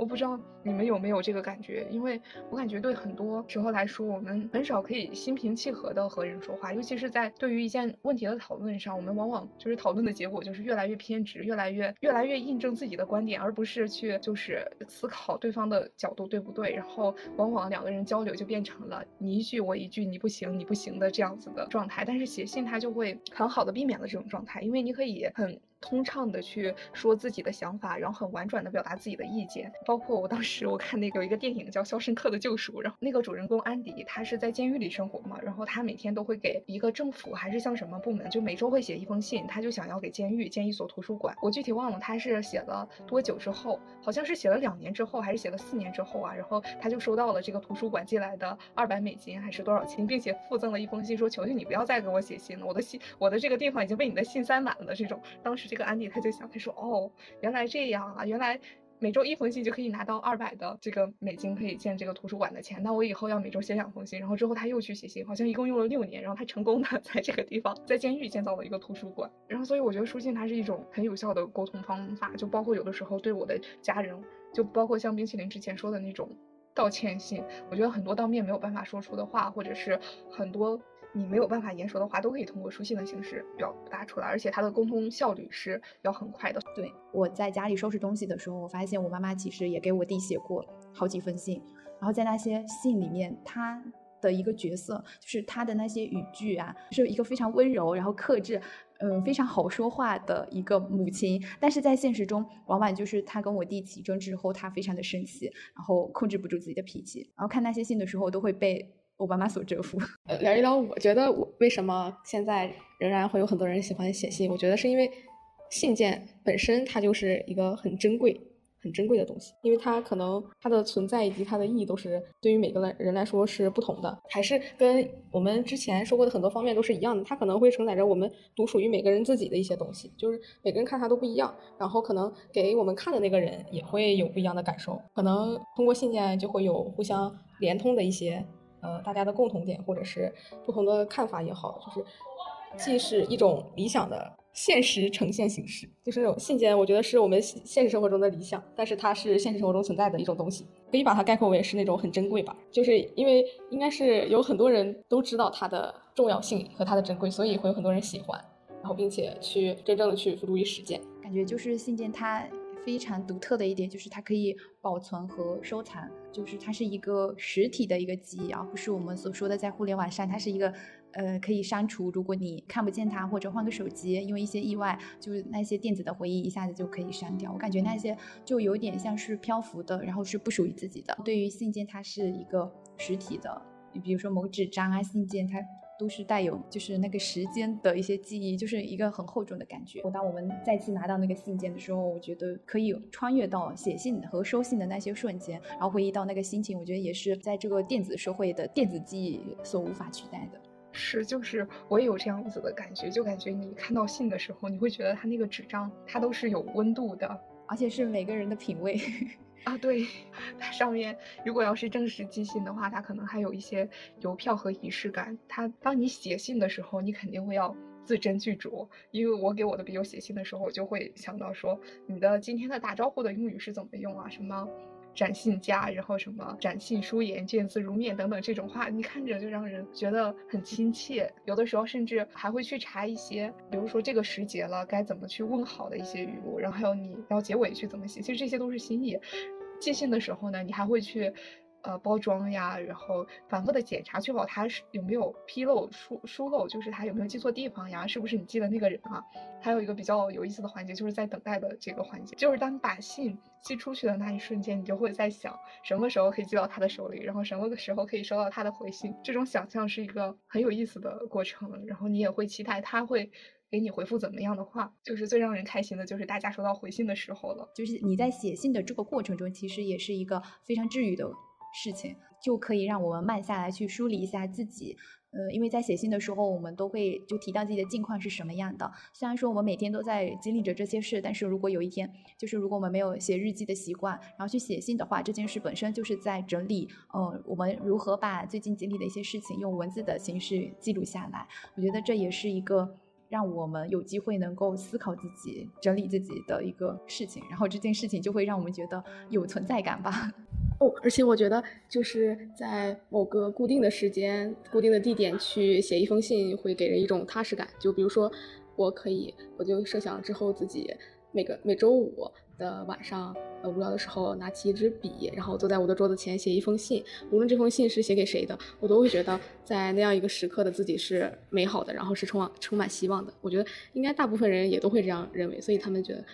我不知道你们有没有这个感觉，因为我感觉对很多时候来说，我们很少可以心平气和的和人说话，尤其是在对于一件问题的讨论上，我们往往就是讨论的结果就是越来越偏执，越来越越来越印证自己的观点，而不是去就是思考对方的角度对不对，然后往往两个人交流就变成了你一句我一句，你不行你不行的这样子的状态。但是写信它就会很好的避免了这种状态，因为你可以很。通畅的去说自己的想法，然后很婉转的表达自己的意见。包括我当时我看那个有一个电影叫《肖申克的救赎》，然后那个主人公安迪他是在监狱里生活嘛，然后他每天都会给一个政府还是像什么部门，就每周会写一封信，他就想要给监狱建一所图书馆。我具体忘了他是写了多久之后，好像是写了两年之后，还是写了四年之后啊？然后他就收到了这个图书馆寄来的二百美金还是多少钱，并且附赠了一封信，说求求你不要再给我写信了，我的信我的这个地方已经被你的信塞满了。这种当时这个安迪他就想。他说：“哦，原来这样啊！原来每周一封信就可以拿到二百的这个美金，可以建这个图书馆的钱。那我以后要每周写两封信。然后之后他又去写信，好像一共用了六年。然后他成功的 在这个地方，在监狱建造了一个图书馆。然后所以我觉得书信它是一种很有效的沟通方法，就包括有的时候对我的家人，就包括像冰淇淋之前说的那种道歉信，我觉得很多当面没有办法说出的话，或者是很多。”你没有办法言说的话，都可以通过书信的形式表达出来，而且它的沟通效率是要很快的。对，我在家里收拾东西的时候，我发现我妈妈其实也给我弟写过好几封信，然后在那些信里面，她的一个角色，就是他的那些语句啊，是一个非常温柔，然后克制，嗯，非常好说话的一个母亲。但是在现实中，往往就是他跟我弟起争执后，他非常的生气，然后控制不住自己的脾气，然后看那些信的时候，都会被我妈妈所折服。呃，聊一聊，我觉得我为什么现在仍然会有很多人喜欢写信？我觉得是因为信件本身它就是一个很珍贵。很珍贵的东西，因为它可能它的存在以及它的意义都是对于每个人来说是不同的，还是跟我们之前说过的很多方面都是一样的。它可能会承载着我们独属于每个人自己的一些东西，就是每个人看它都不一样，然后可能给我们看的那个人也会有不一样的感受。可能通过信件就会有互相连通的一些呃大家的共同点，或者是不同的看法也好，就是既是一种理想的。现实呈现形式就是那种信件，我觉得是我们现实生活中的理想，但是它是现实生活中存在的一种东西，可以把它概括为是那种很珍贵吧。就是因为应该是有很多人都知道它的重要性和它的珍贵，所以会有很多人喜欢，然后并且去真正的去付诸于实践。感觉就是信件它非常独特的一点就是它可以保存和收藏，就是它是一个实体的一个记忆，而不是我们所说的在互联网上它是一个。呃，可以删除。如果你看不见它，或者换个手机，因为一些意外，就是那些电子的回忆一下子就可以删掉。我感觉那些就有点像是漂浮的，然后是不属于自己的。对于信件，它是一个实体的，你比如说某纸张啊，信件，它都是带有就是那个时间的一些记忆，就是一个很厚重的感觉。当我们再次拿到那个信件的时候，我觉得可以穿越到写信和收信的那些瞬间，然后回忆到那个心情。我觉得也是在这个电子社会的电子记忆所无法取代的。是，就是我也有这样子的感觉，就感觉你看到信的时候，你会觉得它那个纸张它都是有温度的，而且是每个人的品味啊。对，它上面如果要是正式寄信的话，它可能还有一些邮票和仪式感。它当你写信的时候，你肯定会要字斟句酌，因为我给我的笔友写信的时候，我就会想到说，你的今天的打招呼的用语是怎么用啊？什么？展信佳，然后什么展信书言，见字如面等等这种话，你看着就让人觉得很亲切。有的时候甚至还会去查一些，比如说这个时节了，该怎么去问好的一些语录，然后还有你要结尾去怎么写，其实这些都是心意。寄信的时候呢，你还会去。呃，包装呀，然后反复的检查，确保它是有没有纰漏、疏疏漏，就是它有没有记错地方呀，是不是你记的那个人啊？还有一个比较有意思的环节，就是在等待的这个环节，就是当你把信寄出去的那一瞬间，你就会在想什么时候可以寄到他的手里，然后什么时候可以收到他的回信。这种想象是一个很有意思的过程，然后你也会期待他会给你回复怎么样的话。就是最让人开心的就是大家收到回信的时候了。就是你在写信的这个过程中，其实也是一个非常治愈的。事情就可以让我们慢下来，去梳理一下自己。呃，因为在写信的时候，我们都会就提到自己的近况是什么样的。虽然说我们每天都在经历着这些事，但是如果有一天，就是如果我们没有写日记的习惯，然后去写信的话，这件事本身就是在整理。呃，我们如何把最近经历的一些事情用文字的形式记录下来？我觉得这也是一个让我们有机会能够思考自己、整理自己的一个事情。然后这件事情就会让我们觉得有存在感吧。哦，而且我觉得就是在某个固定的时间、固定的地点去写一封信，会给人一种踏实感。就比如说，我可以，我就设想之后自己每个每周五的晚上。呃，无聊的时候拿起一支笔，然后坐在我的桌子前写一封信。无论这封信是写给谁的，我都会觉得在那样一个时刻的自己是美好的，然后是充满充满希望的。我觉得应该大部分人也都会这样认为，所以他们觉得，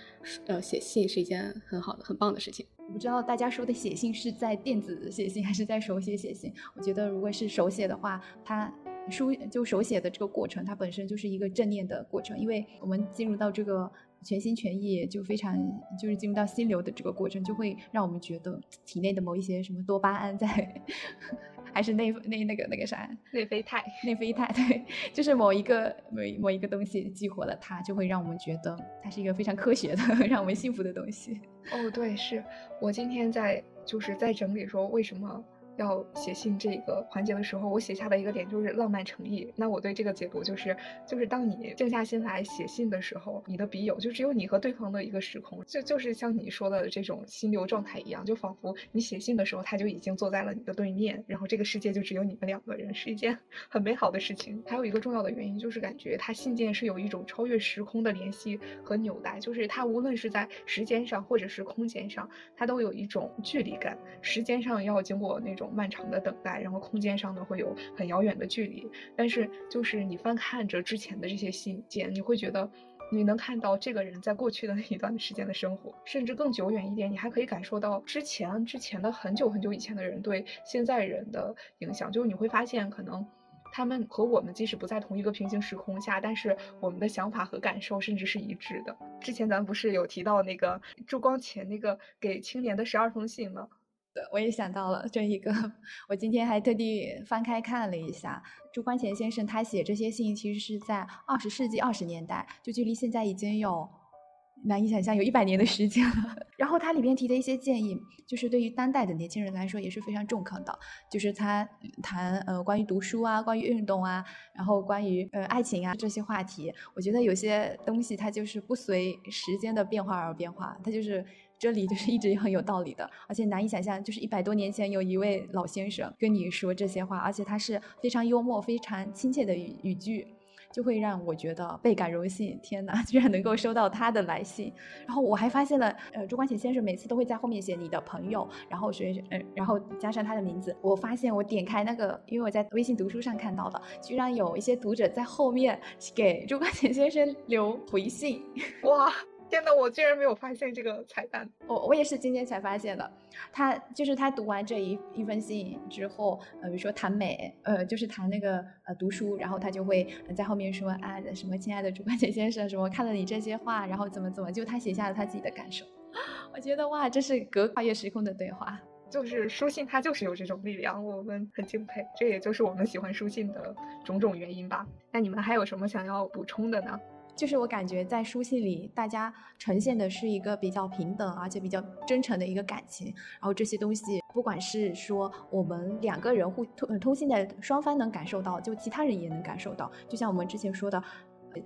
呃，写信是一件很好的、很棒的事情。我不知道大家说的写信是在电子写信还是在手写写信。我觉得如果是手写的话，它书就手写的这个过程，它本身就是一个正念的过程，因为我们进入到这个。全心全意，就非常就是进入到心流的这个过程，就会让我们觉得体内的某一些什么多巴胺在，还是内内那个那个啥内啡肽，内啡肽对，就是某一个某某一个东西激活了它，就会让我们觉得它是一个非常科学的，让我们幸福的东西。哦，对，是我今天在就是在整理说为什么。要写信这个环节的时候，我写下的一个点就是浪漫诚意。那我对这个解读就是，就是当你静下心来写信的时候，你的笔友就只有你和对方的一个时空，就就是像你说的这种心流状态一样，就仿佛你写信的时候他就已经坐在了你的对面，然后这个世界就只有你们两个人，是一件 很美好的事情。还有一个重要的原因就是感觉它信件是有一种超越时空的联系和纽带，就是它无论是在时间上或者是空间上，它都有一种距离感。时间上要经过那种。种漫长的等待，然后空间上呢会有很遥远的距离。但是就是你翻看着之前的这些信件，你会觉得你能看到这个人在过去的那一段时间的生活，甚至更久远一点，你还可以感受到之前之前的很久很久以前的人对现在人的影响。就是你会发现可能。他们和我们即使不在同一个平行时空下，但是我们的想法和感受甚至是一致的。之前咱不是有提到那个朱光潜那个给青年的十二封信吗？对，我也想到了这一个。我今天还特地翻开看了一下，朱光潜先生他写这些信，其实是在二十世纪二十年代，就距离现在已经有。难以想象有一百年的时间了。然后他里边提的一些建议，就是对于当代的年轻人来说也是非常中肯的。就是他谈呃关于读书啊，关于运动啊，然后关于呃爱情啊这些话题，我觉得有些东西它就是不随时间的变化而变化，它就是这里就是一直很有道理的。而且难以想象，就是一百多年前有一位老先生跟你说这些话，而且他是非常幽默、非常亲切的语语句。就会让我觉得倍感荣幸。天哪，居然能够收到他的来信！然后我还发现了，呃，朱光潜先生每次都会在后面写你的朋友，然后学，嗯，然后加上他的名字。我发现我点开那个，因为我在微信读书上看到的，居然有一些读者在后面给朱光潜先生留回信，哇！天呐，我居然没有发现这个彩蛋！我我也是今天才发现的。他就是他读完这一一封信之后，呃，比如说谈美，呃，就是谈那个呃读书，然后他就会在后面说啊，什么亲爱的朱冠杰先生，什么看了你这些话，然后怎么怎么，就他写下了他自己的感受。我觉得哇，这是隔跨越时空的对话。就是书信，它就是有这种力量，我们很敬佩。这也就是我们喜欢书信的种种原因吧。那你们还有什么想要补充的呢？就是我感觉在书信里，大家呈现的是一个比较平等而且比较真诚的一个感情。然后这些东西，不管是说我们两个人互通通信的双方能感受到，就其他人也能感受到。就像我们之前说的。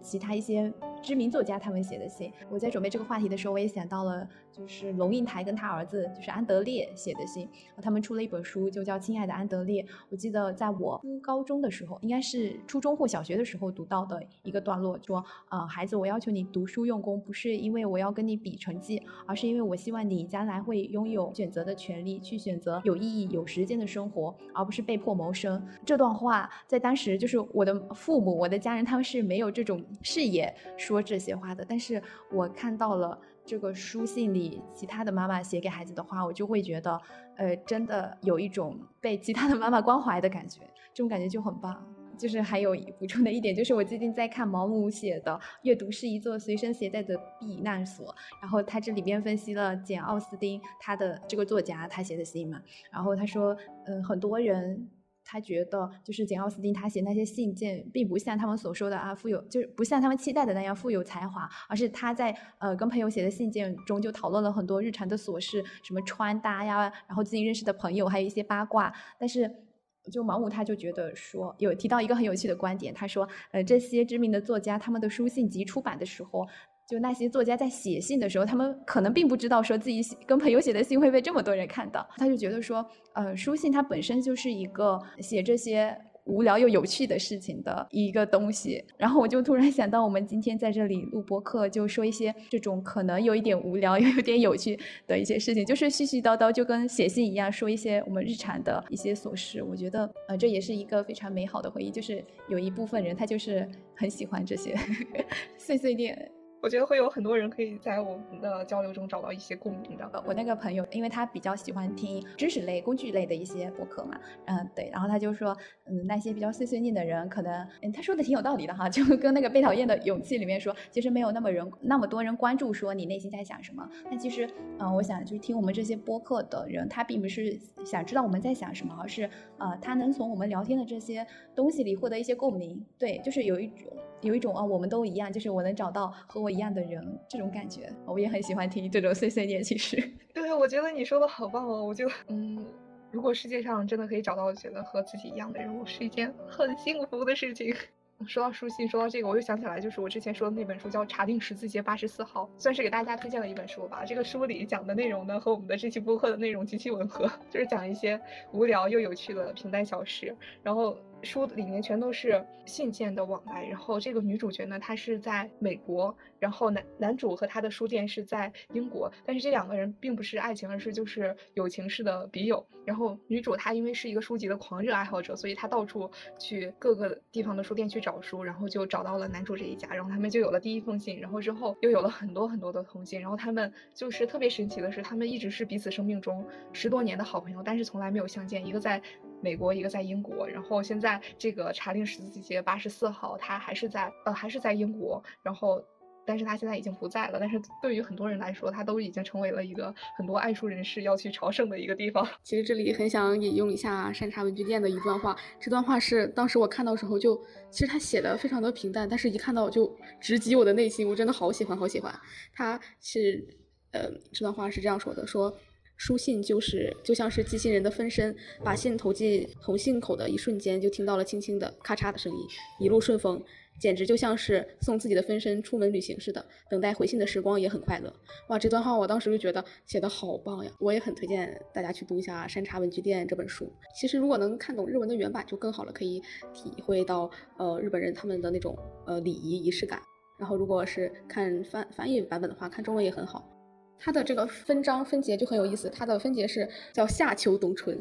其他一些知名作家他们写的信，我在准备这个话题的时候，我也想到了，就是龙应台跟他儿子就是安德烈写的信，他们出了一本书，就叫《亲爱的安德烈》。我记得在我初高中的时候，应该是初中或小学的时候读到的一个段落，说，呃，孩子，我要求你读书用功，不是因为我要跟你比成绩，而是因为我希望你将来会拥有选择的权利，去选择有意义、有时间的生活，而不是被迫谋生。这段话在当时就是我的父母、我的家人，他们是没有这种。视野说这些话的，但是我看到了这个书信里其他的妈妈写给孩子的话，我就会觉得，呃，真的有一种被其他的妈妈关怀的感觉，这种感觉就很棒。就是还有补充的一点，就是我最近在看毛姆写的《阅读是一座随身携带的避难所》，然后他这里边分析了简奥斯汀他的这个作家他写的信嘛，然后他说，嗯，很多人。他觉得，就是简奥斯汀他写那些信件，并不像他们所说的啊富有，就是不像他们期待的那样富有才华，而是他在呃跟朋友写的信件中就讨论了很多日常的琐事，什么穿搭呀，然后自己认识的朋友，还有一些八卦。但是就毛姆他就觉得说，有提到一个很有趣的观点，他说，呃这些知名的作家他们的书信集出版的时候。就那些作家在写信的时候，他们可能并不知道说自己跟朋友写的信会被这么多人看到。他就觉得说，呃，书信它本身就是一个写这些无聊又有趣的事情的一个东西。然后我就突然想到，我们今天在这里录播课，就说一些这种可能有一点无聊又有点有趣的一些事情，就是絮絮叨叨，就跟写信一样，说一些我们日常的一些琐事。我觉得，呃，这也是一个非常美好的回忆。就是有一部分人，他就是很喜欢这些 碎碎念。我觉得会有很多人可以在我们的交流中找到一些共鸣的。我那个朋友，因为他比较喜欢听知识类、工具类的一些播客嘛，嗯，对，然后他就说，嗯，那些比较碎碎念的人，可能，嗯，他说的挺有道理的哈，就跟那个被讨厌的勇气里面说，其实没有那么人那么多人关注说你内心在想什么。那其实，嗯，我想就是听我们这些播客的人，他并不是想知道我们在想什么，而是，呃，他能从我们聊天的这些东西里获得一些共鸣。对，就是有一种。有一种啊，我们都一样，就是我能找到和我一样的人，这种感觉，我也很喜欢听这种碎碎念。其实，对，我觉得你说的好棒哦。我就，嗯，如果世界上真的可以找到觉得和自己一样的人，我是一件很幸福的事情。说到书信，说到这个，我又想起来，就是我之前说的那本书，叫《查定十字街八十四号》，算是给大家推荐的一本书吧。这个书里讲的内容呢，和我们的这期播客的内容极其吻合，就是讲一些无聊又有趣的平淡小事。然后。书里面全都是信件的往来，然后这个女主角呢，她是在美国，然后男男主和他的书店是在英国，但是这两个人并不是爱情，而是就是友情式的笔友。然后女主她因为是一个书籍的狂热爱好者，所以她到处去各个地方的书店去找书，然后就找到了男主这一家，然后他们就有了第一封信，然后之后又有了很多很多的通信，然后他们就是特别神奇的是，他们一直是彼此生命中十多年的好朋友，但是从来没有相见，一个在。美国一个在英国，然后现在这个查令十字街八十四号，他还是在呃还是在英国，然后，但是他现在已经不在了。但是对于很多人来说，他都已经成为了一个很多爱书人士要去朝圣的一个地方。其实这里很想引用一下山茶文具店的一段话，这段话是当时我看到时候就，其实他写的非常的平淡，但是一看到就直击我的内心，我真的好喜欢好喜欢。他是呃这段话是这样说的，说。书信就是就像是寄信人的分身，把信投进同信口的一瞬间，就听到了轻轻的咔嚓的声音，一路顺风，简直就像是送自己的分身出门旅行似的。等待回信的时光也很快乐。哇，这段话我当时就觉得写的好棒呀！我也很推荐大家去读一下《山茶文具店》这本书。其实如果能看懂日文的原版就更好了，可以体会到呃日本人他们的那种呃礼仪仪式感。然后如果是看翻翻译版本的话，看中文也很好。它的这个分章分节就很有意思，它的分节是叫夏秋冬春，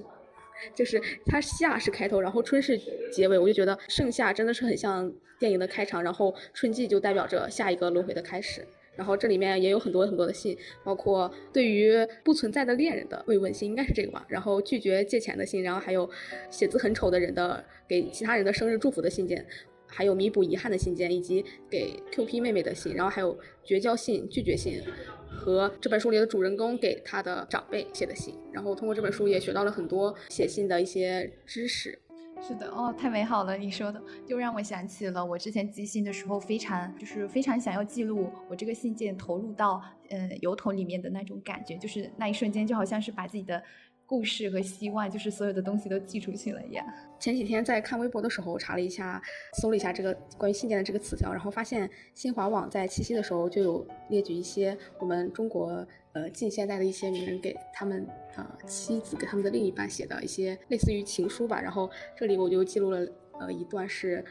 就是它夏是开头，然后春是结尾，我就觉得盛夏真的是很像电影的开场，然后春季就代表着下一个轮回的开始。然后这里面也有很多很多的信，包括对于不存在的恋人的慰问信，应该是这个吧。然后拒绝借钱的信，然后还有写字很丑的人的给其他人的生日祝福的信件。还有弥补遗憾的信件，以及给 Q P 妹妹的信，然后还有绝交信、拒绝信，和这本书里的主人公给他的长辈写的信。然后通过这本书也学到了很多写信的一些知识。是的，哦，太美好了！你说的就让我想起了我之前寄信的时候，非常就是非常想要记录我这个信件投入到嗯邮筒里面的那种感觉，就是那一瞬间就好像是把自己的。故事和希望，就是所有的东西都寄出去了一样。前几天在看微博的时候，查了一下，搜了一下这个关于信件的这个词条，然后发现新华网在七夕的时候就有列举一些我们中国呃近现代的一些名人给他们呃妻子给他们的另一半写的一些类似于情书吧。然后这里我就记录了呃一段是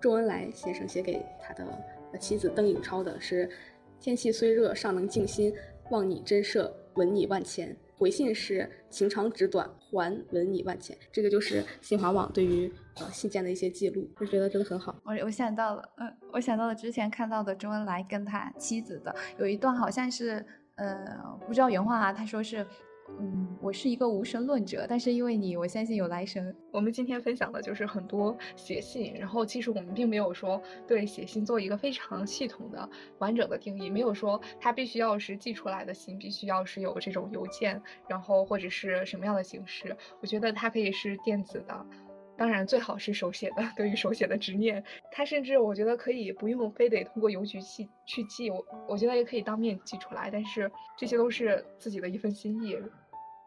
周恩来先生写给他的妻子邓颖超的，是天气虽热尚能静心，望你真摄，吻你万千。回信是情长纸短，还吻你万千。这个就是新华网对于呃信件的一些记录，就觉得真的很好。我我想到了，嗯，我想到了之前看到的周恩来跟他妻子的有一段，好像是呃不知道原话啊，他说是。嗯，我是一个无神论者，但是因为你，我相信有来生。我们今天分享的就是很多写信，然后其实我们并没有说对写信做一个非常系统的、完整的定义，没有说它必须要是寄出来的信，必须要是有这种邮件，然后或者是什么样的形式。我觉得它可以是电子的。当然，最好是手写的。对于手写的执念，他甚至我觉得可以不用非得通过邮局寄去寄，我我觉得也可以当面寄出来。但是这些都是自己的一份心意。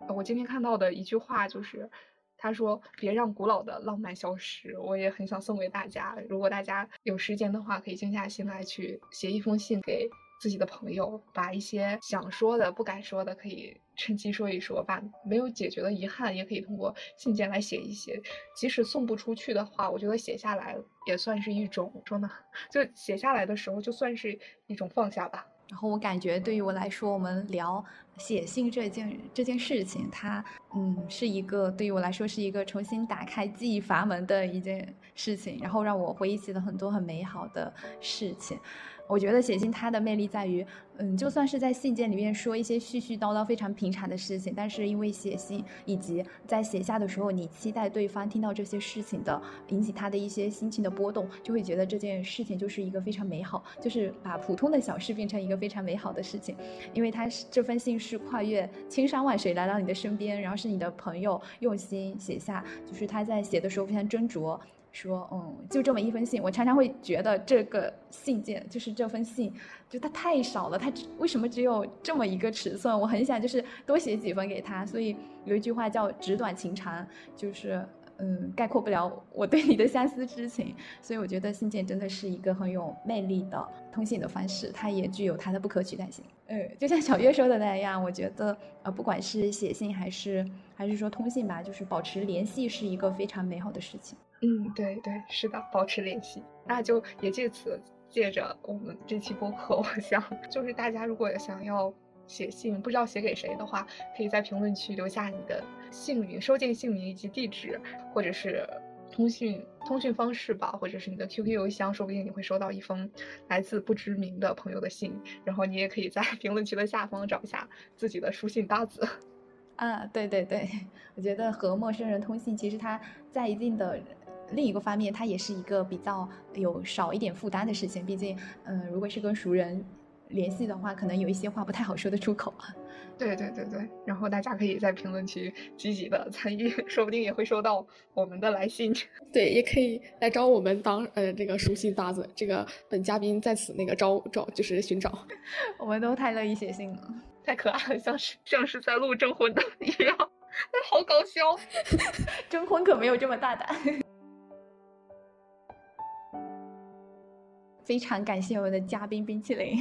我今天看到的一句话就是，他说：“别让古老的浪漫消失。”我也很想送给大家，如果大家有时间的话，可以静下心来去写一封信给。自己的朋友，把一些想说的、不敢说的，可以趁机说一说；把没有解决的遗憾，也可以通过信件来写一写。即使送不出去的话，我觉得写下来也算是一种说呢，就写下来的时候，就算是一种放下吧。然后我感觉，对于我来说，我们聊写信这件这件事情，它嗯是一个对于我来说是一个重新打开记忆阀门的一件事情，然后让我回忆起了很多很美好的事情。我觉得写信它的魅力在于，嗯，就算是在信件里面说一些絮絮叨叨、非常平常的事情，但是因为写信以及在写下的时候，你期待对方听到这些事情的，引起他的一些心情的波动，就会觉得这件事情就是一个非常美好，就是把普通的小事变成一个非常美好的事情。因为他是这封信是是跨越千山万水来到你的身边，然后是你的朋友用心写下，就是他在写的时候非常斟酌。说，嗯，就这么一封信，我常常会觉得这个信件就是这封信，就它太少了，它为什么只有这么一个尺寸？我很想就是多写几封给他。所以有一句话叫“纸短情长”，就是嗯，概括不了我对你的相思之情。所以我觉得信件真的是一个很有魅力的通信的方式，它也具有它的不可取代性。嗯，就像小月说的那样，我觉得呃，不管是写信还是还是说通信吧，就是保持联系是一个非常美好的事情。嗯，对对，是的，保持联系。那就也借此借着我们这期播客，我想就是大家如果想要写信，不知道写给谁的话，可以在评论区留下你的姓名、收件姓名以及地址，或者是通讯通讯方式吧，或者是你的 QQ 邮箱，说不定你会收到一封来自不知名的朋友的信。然后你也可以在 评论区的下方找一下自己的书信搭子。啊，对对对，我觉得和陌生人通信，其实它在一定的另一个方面，它也是一个比较有少一点负担的事情。毕竟，嗯，如果是跟熟人联系的话，可能有一些话不太好说得出口 啊。对对对对，然后大家可以在评论区积极的参与，说不定也会收到我们的来信。对，也可以来找我们当呃这个书信搭子。这个本嘉宾在此那个招招就是寻找，我们都太乐意写信了。太可爱了，像是像是在录征婚的一样，好搞笑。征婚可没有这么大胆。非常感谢我们的嘉宾冰淇淋。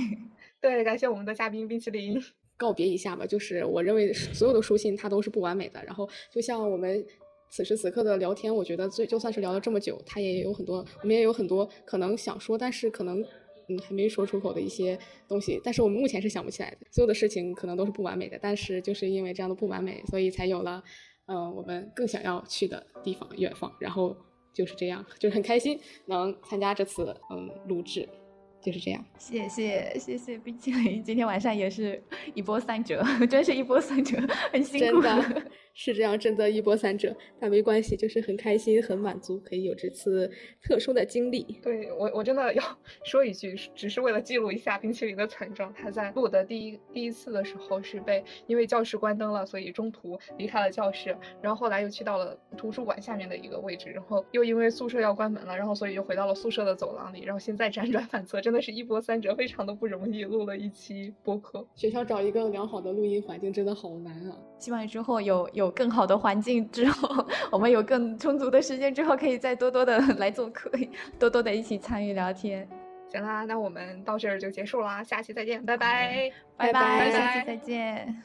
对，感谢我们的嘉宾冰淇淋。告别一下吧，就是我认为所有的书信它都是不完美的。然后就像我们此时此刻的聊天，我觉得最就算是聊了这么久，它也有很多，我们也有很多可能想说，但是可能。嗯，还没说出口的一些东西，但是我们目前是想不起来的。所有的事情可能都是不完美的，但是就是因为这样的不完美，所以才有了，嗯，我们更想要去的地方——远方。然后就是这样，就是很开心能参加这次嗯录制。就是这样，谢谢谢谢冰淇淋，今天晚上也是一波三折，真是一波三折，很辛苦。真的 是这样，真的一波三折，但没关系，就是很开心，很满足，可以有这次特殊的经历。对我，我真的要 说一句，只是为了记录一下冰淇淋的惨状。他在录的第一第一次的时候是被因为教室关灯了，所以中途离开了教室，然后后来又去到了图书馆下面的一个位置，然后又因为宿舍要关门了，然后所以又回到了宿舍的走廊里，然后现在辗转反侧。真的是一波三折，非常的不容易，录了一期播客。学校找一个良好的录音环境真的好难啊！希望之后有有更好的环境之后，我们有更充足的时间之后，可以再多多的 来做客，多多的一起参与聊天。行啦，那我们到这儿就结束啦，下期再见，拜拜，拜拜，下期再见。